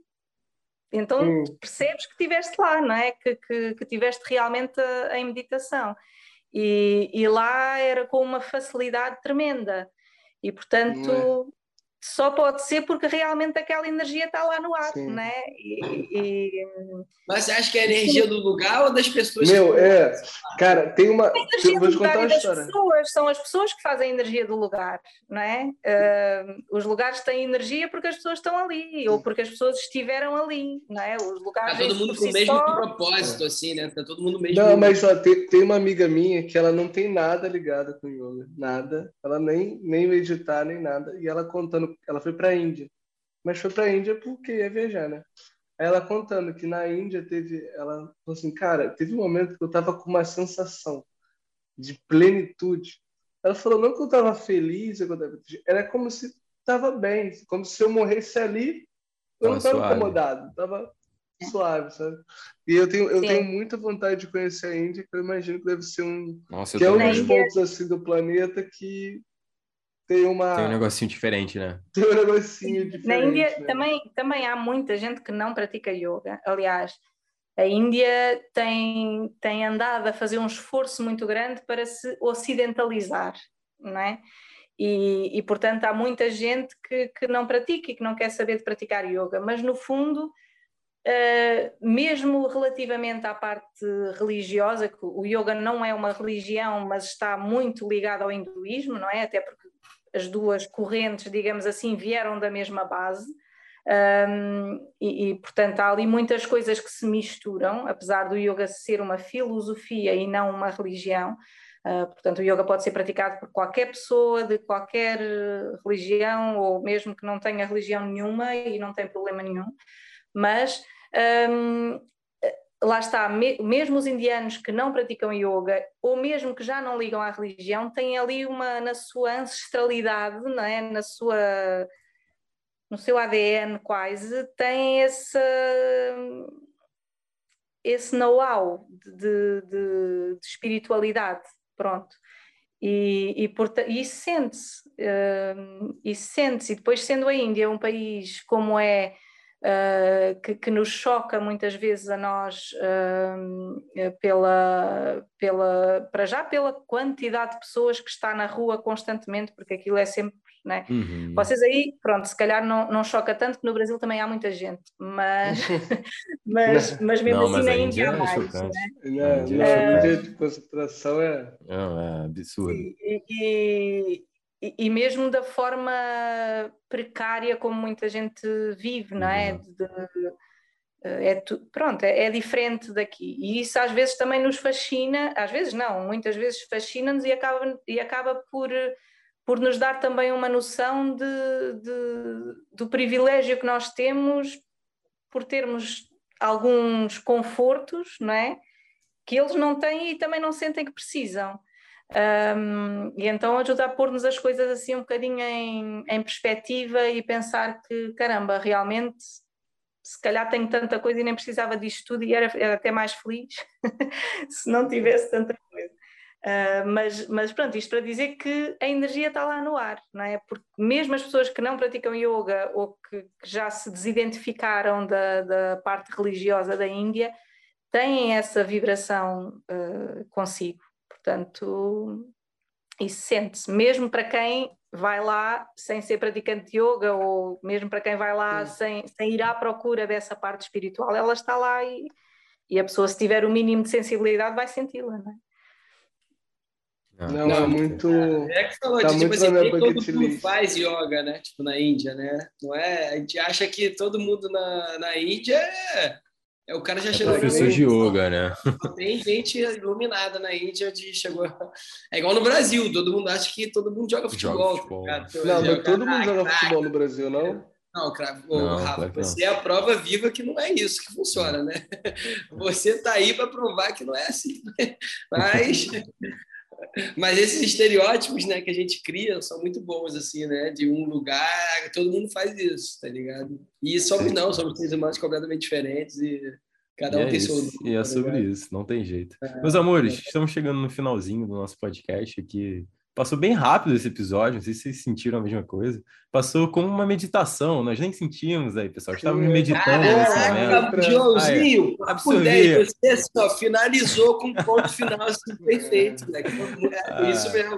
Então hum. percebes que estiveste lá, não é? Que, que, que tiveste realmente em meditação. E, e, lá era com uma facilidade tremenda. E portanto, só pode ser porque realmente aquela energia está lá no ar, Sim. né? E, e... Mas você acha que é a energia Sim. do lugar ou das pessoas? Meu, que... é. Cara, tem uma. Eu vou te contar uma história. Pessoas, são as pessoas que fazem a energia do lugar, não é? Uh, os lugares têm energia porque as pessoas estão ali, ou porque as pessoas estiveram ali, não é? Os lugares. Está todo mundo com o mesmo só... propósito, assim, né? Está todo mundo mesmo. Não, mas ó, tem, tem uma amiga minha que ela não tem nada ligada com yoga, nada. Ela nem, nem meditar, nem nada. E ela contando ela foi para a Índia. Mas foi para a Índia porque ia viajar, né? Aí ela contando que na Índia teve, ela falou assim, cara, teve um momento que eu tava com uma sensação de plenitude. Ela falou não que eu tava feliz, era como se tava bem, como se eu morresse ali, eu não tava suave. incomodado, tava suave, sabe? E eu tenho, eu tenho muita vontade de conhecer a Índia, que eu imagino que deve ser um Nossa, que é um dos pontos assim do planeta que tem uma. Tem um negocinho diferente, né? Tem um negocinho diferente. Na Índia né? também, também há muita gente que não pratica yoga. Aliás, a Índia tem, tem andado a fazer um esforço muito grande para se ocidentalizar, não é? E, e portanto, há muita gente que, que não pratica e que não quer saber de praticar yoga, mas no fundo. Uh, mesmo relativamente à parte religiosa, que o yoga não é uma religião, mas está muito ligado ao hinduísmo, não é? Até porque as duas correntes, digamos assim, vieram da mesma base. Um, e, e, portanto, há ali muitas coisas que se misturam, apesar do yoga ser uma filosofia e não uma religião. Uh, portanto, o yoga pode ser praticado por qualquer pessoa de qualquer religião, ou mesmo que não tenha religião nenhuma e não tem problema nenhum. Mas um, lá está, mesmo os indianos que não praticam yoga, ou mesmo que já não ligam à religião, têm ali uma, na sua ancestralidade, não é? na sua, no seu ADN quase, têm esse, esse know-how de, de, de, espiritualidade, pronto. E, e, e isso sente-se, uh, isso sente-se, e depois sendo a Índia um país como é uh, que, que, nos choca muitas vezes a nós uh, pela, pela, para já pela quantidade de pessoas que está na rua constantemente, porque aquilo é sempre né? Uhum. Vocês aí, pronto, se calhar não, não choca tanto que no Brasil também há muita gente, mas, mas, mas mesmo não, assim mas na Índia há é mais. Né? Não, não, de concentração é... Não, é absurdo. E, e, e, e, mesmo da forma precária como muita gente vive, não é? Uhum. De, de, é tu, pronto, é, é, diferente daqui. E isso às vezes também nos fascina, às vezes não, muitas vezes fascina-nos e acaba, e acaba por, por nos dar também uma noção de, de, do privilégio que nós temos por termos alguns confortos, não é? que eles não têm e também não sentem que precisam. Um, e então ajuda a pôr-nos as coisas assim um bocadinho em, em perspectiva e pensar que, caramba, realmente se calhar tenho tanta coisa e nem precisava disto tudo e era, era até mais feliz se não tivesse tanta coisa. Uh, mas, mas pronto, isto para dizer que a energia está lá no ar, não é? Porque mesmo as pessoas que não praticam yoga ou que, que já se desidentificaram da, da, parte religiosa da Índia têm essa vibração uh, consigo. Portanto, isso sente-se, mesmo para quem vai lá sem ser praticante de yoga ou mesmo para quem vai lá sem, sem ir à procura dessa parte espiritual, ela está lá e, e a pessoa, se tiver o mínimo de sensibilidade, vai senti-la, não é? Não, não, é muito. É que falou, tá tipo assim, nem todo mundo faz yoga, né? Tipo, na Índia, né? Não é? A gente acha que todo mundo na, na Índia é. É o cara já é chegou. Professor de yoga, né? Tem gente iluminada na Índia de chegou. É igual no Brasil, todo mundo acha que todo mundo joga futebol. Joga futebol. Tá não, mas todo mundo joga futebol no Brasil, não? Não, Cravo, não, Rafa, claro você não. é a prova viva que não é isso que funciona, né? Você tá aí para provar que não é assim. Né? Mas mas esses estereótipos, né, que a gente cria são muito bons, assim, né? De um lugar, todo mundo faz isso, tá ligado? E somos não, somos seres humanos completamente diferentes e cada um é tem isso, seu. E é tá sobre isso, não tem jeito. É, Meus amores, é. estamos chegando no finalzinho do nosso podcast aqui. Passou bem rápido esse episódio, não sei se vocês sentiram a mesma coisa. Passou como uma meditação, nós nem sentimos aí, pessoal. Estávamos meditando nesse momento. Joãozinho, ah, é. você só finalizou com um ponto final assim, perfeito. Né? É isso mesmo.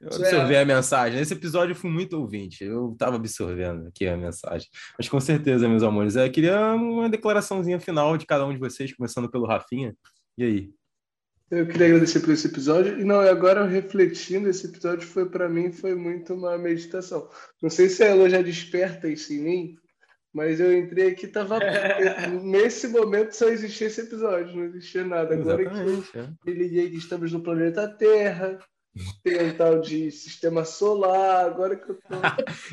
Eu absorvi a mensagem. Esse episódio foi muito ouvinte. Eu estava absorvendo aqui a mensagem. Mas com certeza, meus amores, eu queria uma declaraçãozinha final de cada um de vocês, começando pelo Rafinha. E aí? Eu queria agradecer por esse episódio. E não, agora refletindo, esse episódio foi para mim foi muito uma meditação. Não sei se a Elo já desperta isso em mim, mas eu entrei aqui tava nesse momento só existia esse episódio, não existia nada. Agora Exatamente, que eu é. me liguei que estamos no planeta Terra, tem um tal de sistema solar, agora que eu tô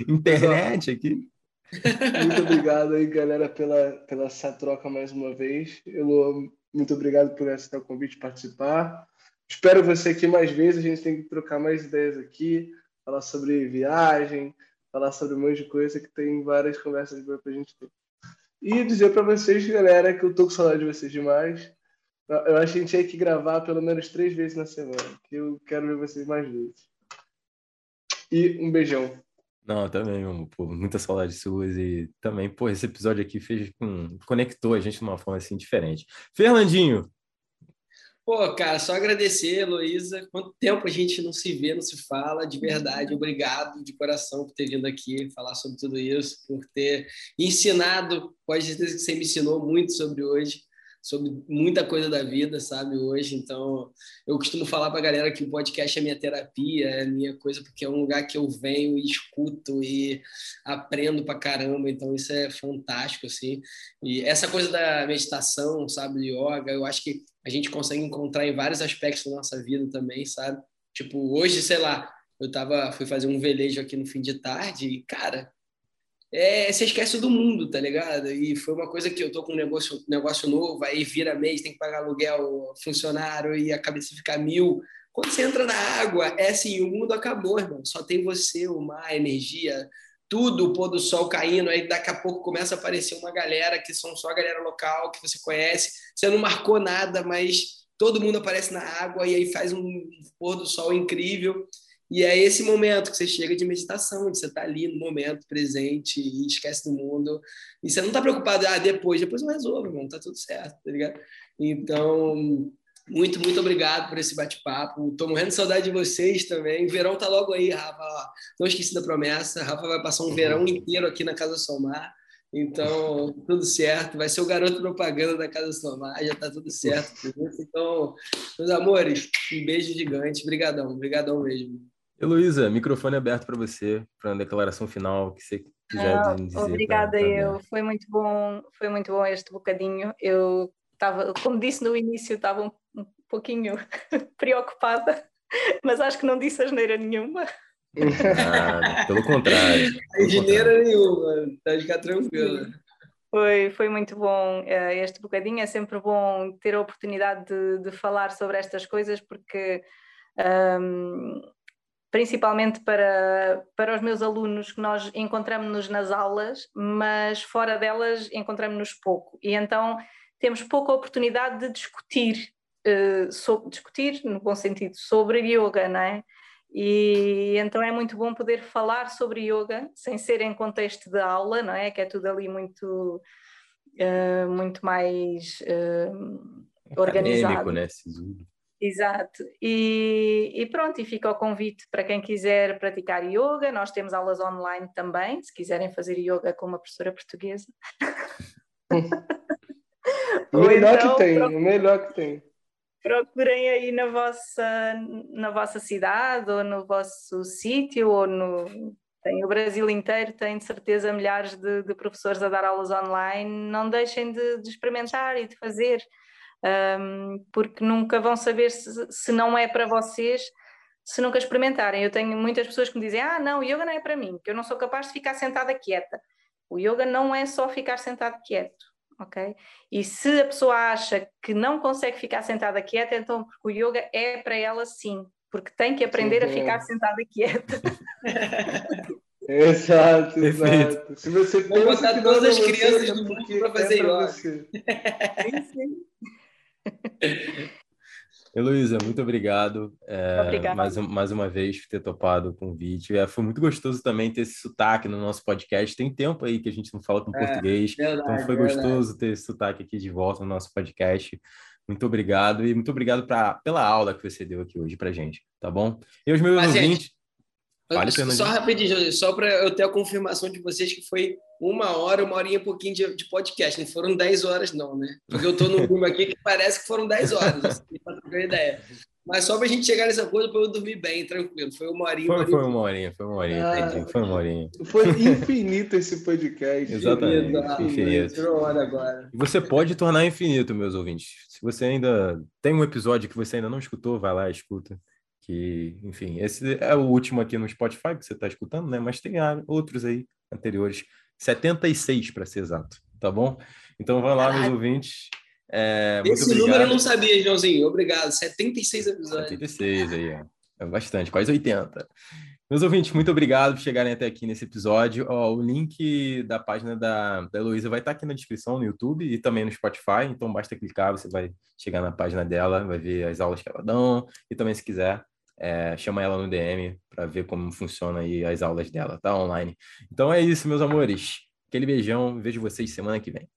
internet aqui. Muito obrigado aí, galera, pela, pela essa troca mais uma vez. Eu muito obrigado por aceitar o convite participar. Espero você aqui mais vezes. A gente tem que trocar mais ideias aqui, falar sobre viagem, falar sobre um monte de coisa que tem várias conversas boas para a gente ter. E dizer para vocês, galera, que eu tô com saudade de vocês demais. Eu acho que a gente tinha que gravar pelo menos três vezes na semana, que eu quero ver vocês mais vezes. E um beijão. Não, também, meu, pô, muita saudade suas e também, pô, esse episódio aqui fez com, conectou a gente de uma forma assim diferente. Fernandinho. Pô, cara, só agradecer, Heloísa. Quanto tempo a gente não se vê, não se fala, de verdade. Obrigado de coração por ter vindo aqui falar sobre tudo isso, por ter ensinado, pode ter que você me ensinou muito sobre hoje sobre muita coisa da vida, sabe, hoje. Então, eu costumo falar para a galera que o podcast é minha terapia, é minha coisa, porque é um lugar que eu venho e escuto e aprendo para caramba. Então, isso é fantástico, assim. E essa coisa da meditação, sabe, do yoga, eu acho que a gente consegue encontrar em vários aspectos da nossa vida também, sabe? Tipo, hoje, sei lá, eu tava, fui fazer um velejo aqui no fim de tarde e, cara, é, você esquece do mundo, tá ligado? E foi uma coisa que eu tô com um negócio, negócio novo, aí vira mês, tem que pagar aluguel, funcionário, e a cabeça fica mil. Quando você entra na água, é assim, o mundo acabou, irmão. Só tem você, o mar, a energia, tudo, o pôr do sol caindo, aí daqui a pouco começa a aparecer uma galera que são só a galera local, que você conhece. Você não marcou nada, mas todo mundo aparece na água e aí faz um pôr do sol incrível. E é esse momento que você chega de meditação, de você estar tá ali no momento presente e esquece do mundo. E você não está preocupado, ah, depois, depois eu resolvo, irmão, tá tudo certo, tá ligado? Então, muito, muito obrigado por esse bate-papo. Tô morrendo de saudade de vocês também. O verão tá logo aí, Rafa. Não esqueci da promessa. Rafa vai passar um verão inteiro aqui na Casa Somar. Então, tudo certo. Vai ser o garoto propaganda da Casa Somar. Já tá tudo certo. Então, meus amores, um beijo gigante. Obrigadão, obrigadão mesmo. Heloísa, microfone aberto para você, para uma declaração final que você quiser Não, dizer. Obrigada, pra, pra eu. Foi muito bom, foi muito bom este bocadinho. Eu estava, como disse no início, estava um, um pouquinho preocupada, mas acho que não disse asneira nenhuma. Ah, pelo contrário. Pelo nenhuma, tá de ficar tranquila. foi, foi muito bom uh, este bocadinho. É sempre bom ter a oportunidade de, de falar sobre estas coisas, porque um, principalmente para, para os meus alunos, que nós encontramos-nos nas aulas, mas fora delas encontramos-nos pouco. E então temos pouca oportunidade de discutir, uh, sobre, discutir no bom sentido, sobre yoga, não é? E então é muito bom poder falar sobre yoga sem ser em contexto de aula, não é? Que é tudo ali muito, uh, muito mais uh, organizado. né? Exato. E, e, pronto, e fica o convite para quem quiser praticar yoga. Nós temos aulas online também, se quiserem fazer yoga com uma professora portuguesa. o melhor então, que tem, o melhor que tem procurem aí na vossa, na vossa cidade ou no vosso sítio ou no. Tem o Brasil inteiro, tem de certeza milhares de, de professores a dar aulas online. Não deixem de, de experimentar e de fazer, um, porque nunca vão saber se, se não é para vocês se nunca experimentarem. Eu tenho muitas pessoas que me dizem: Ah, não, o yoga não é para mim, que eu não sou capaz de ficar sentada quieta. O yoga não é só ficar sentado quieto ok? E se a pessoa acha que não consegue ficar sentada quieta, então o yoga é para ela sim, porque tem que aprender sim, a ficar sentada quieta. exato, exato. Se você Vou botar todas as crianças do mundo para fazer é yoga. Sim, sim. Heloísa, muito obrigado. É, mais, mais uma vez por ter topado o convite. É, foi muito gostoso também ter esse sotaque no nosso podcast. Tem tempo aí que a gente não fala com é, português, verdade, então foi gostoso ter esse sotaque aqui de volta no nosso podcast. Muito obrigado e muito obrigado pra, pela aula que você deu aqui hoje para gente, tá bom? E os meus Mas, ouvintes. Gente, Vale, só rapidinho, só para eu ter a confirmação de vocês que foi uma hora, uma horinha e pouquinho de, de podcast. Não foram 10 horas, não, né? Porque eu estou no rumo aqui que parece que foram 10 horas, assim, para ter uma ideia. Mas só para a gente chegar nessa coisa para eu dormir bem, tranquilo. Foi uma horinha. Foi, uma, foi uma horinha, foi uma horinha, ah, Foi uma horinha. Foi infinito esse podcast. Exatamente, infinito. infinito. hora agora. Você pode tornar infinito, meus ouvintes. Se você ainda tem um episódio que você ainda não escutou, vai lá, escuta que, enfim, esse é o último aqui no Spotify que você está escutando, né? Mas tem outros aí anteriores, 76 para ser exato, tá bom? Então vão lá, meus ouvintes. É, esse número eu não sabia, Joãozinho. Obrigado. 76 episódios. 76 aí, ó. É bastante, quase 80. Meus ouvintes, muito obrigado por chegarem até aqui nesse episódio. Ó, o link da página da, da Heloísa vai estar aqui na descrição no YouTube e também no Spotify, então basta clicar, você vai chegar na página dela, vai ver as aulas que ela dão e também, se quiser, é, chama ela no DM para ver como funciona aí as aulas dela, tá? Online. Então é isso, meus amores. Aquele beijão. Vejo vocês semana que vem.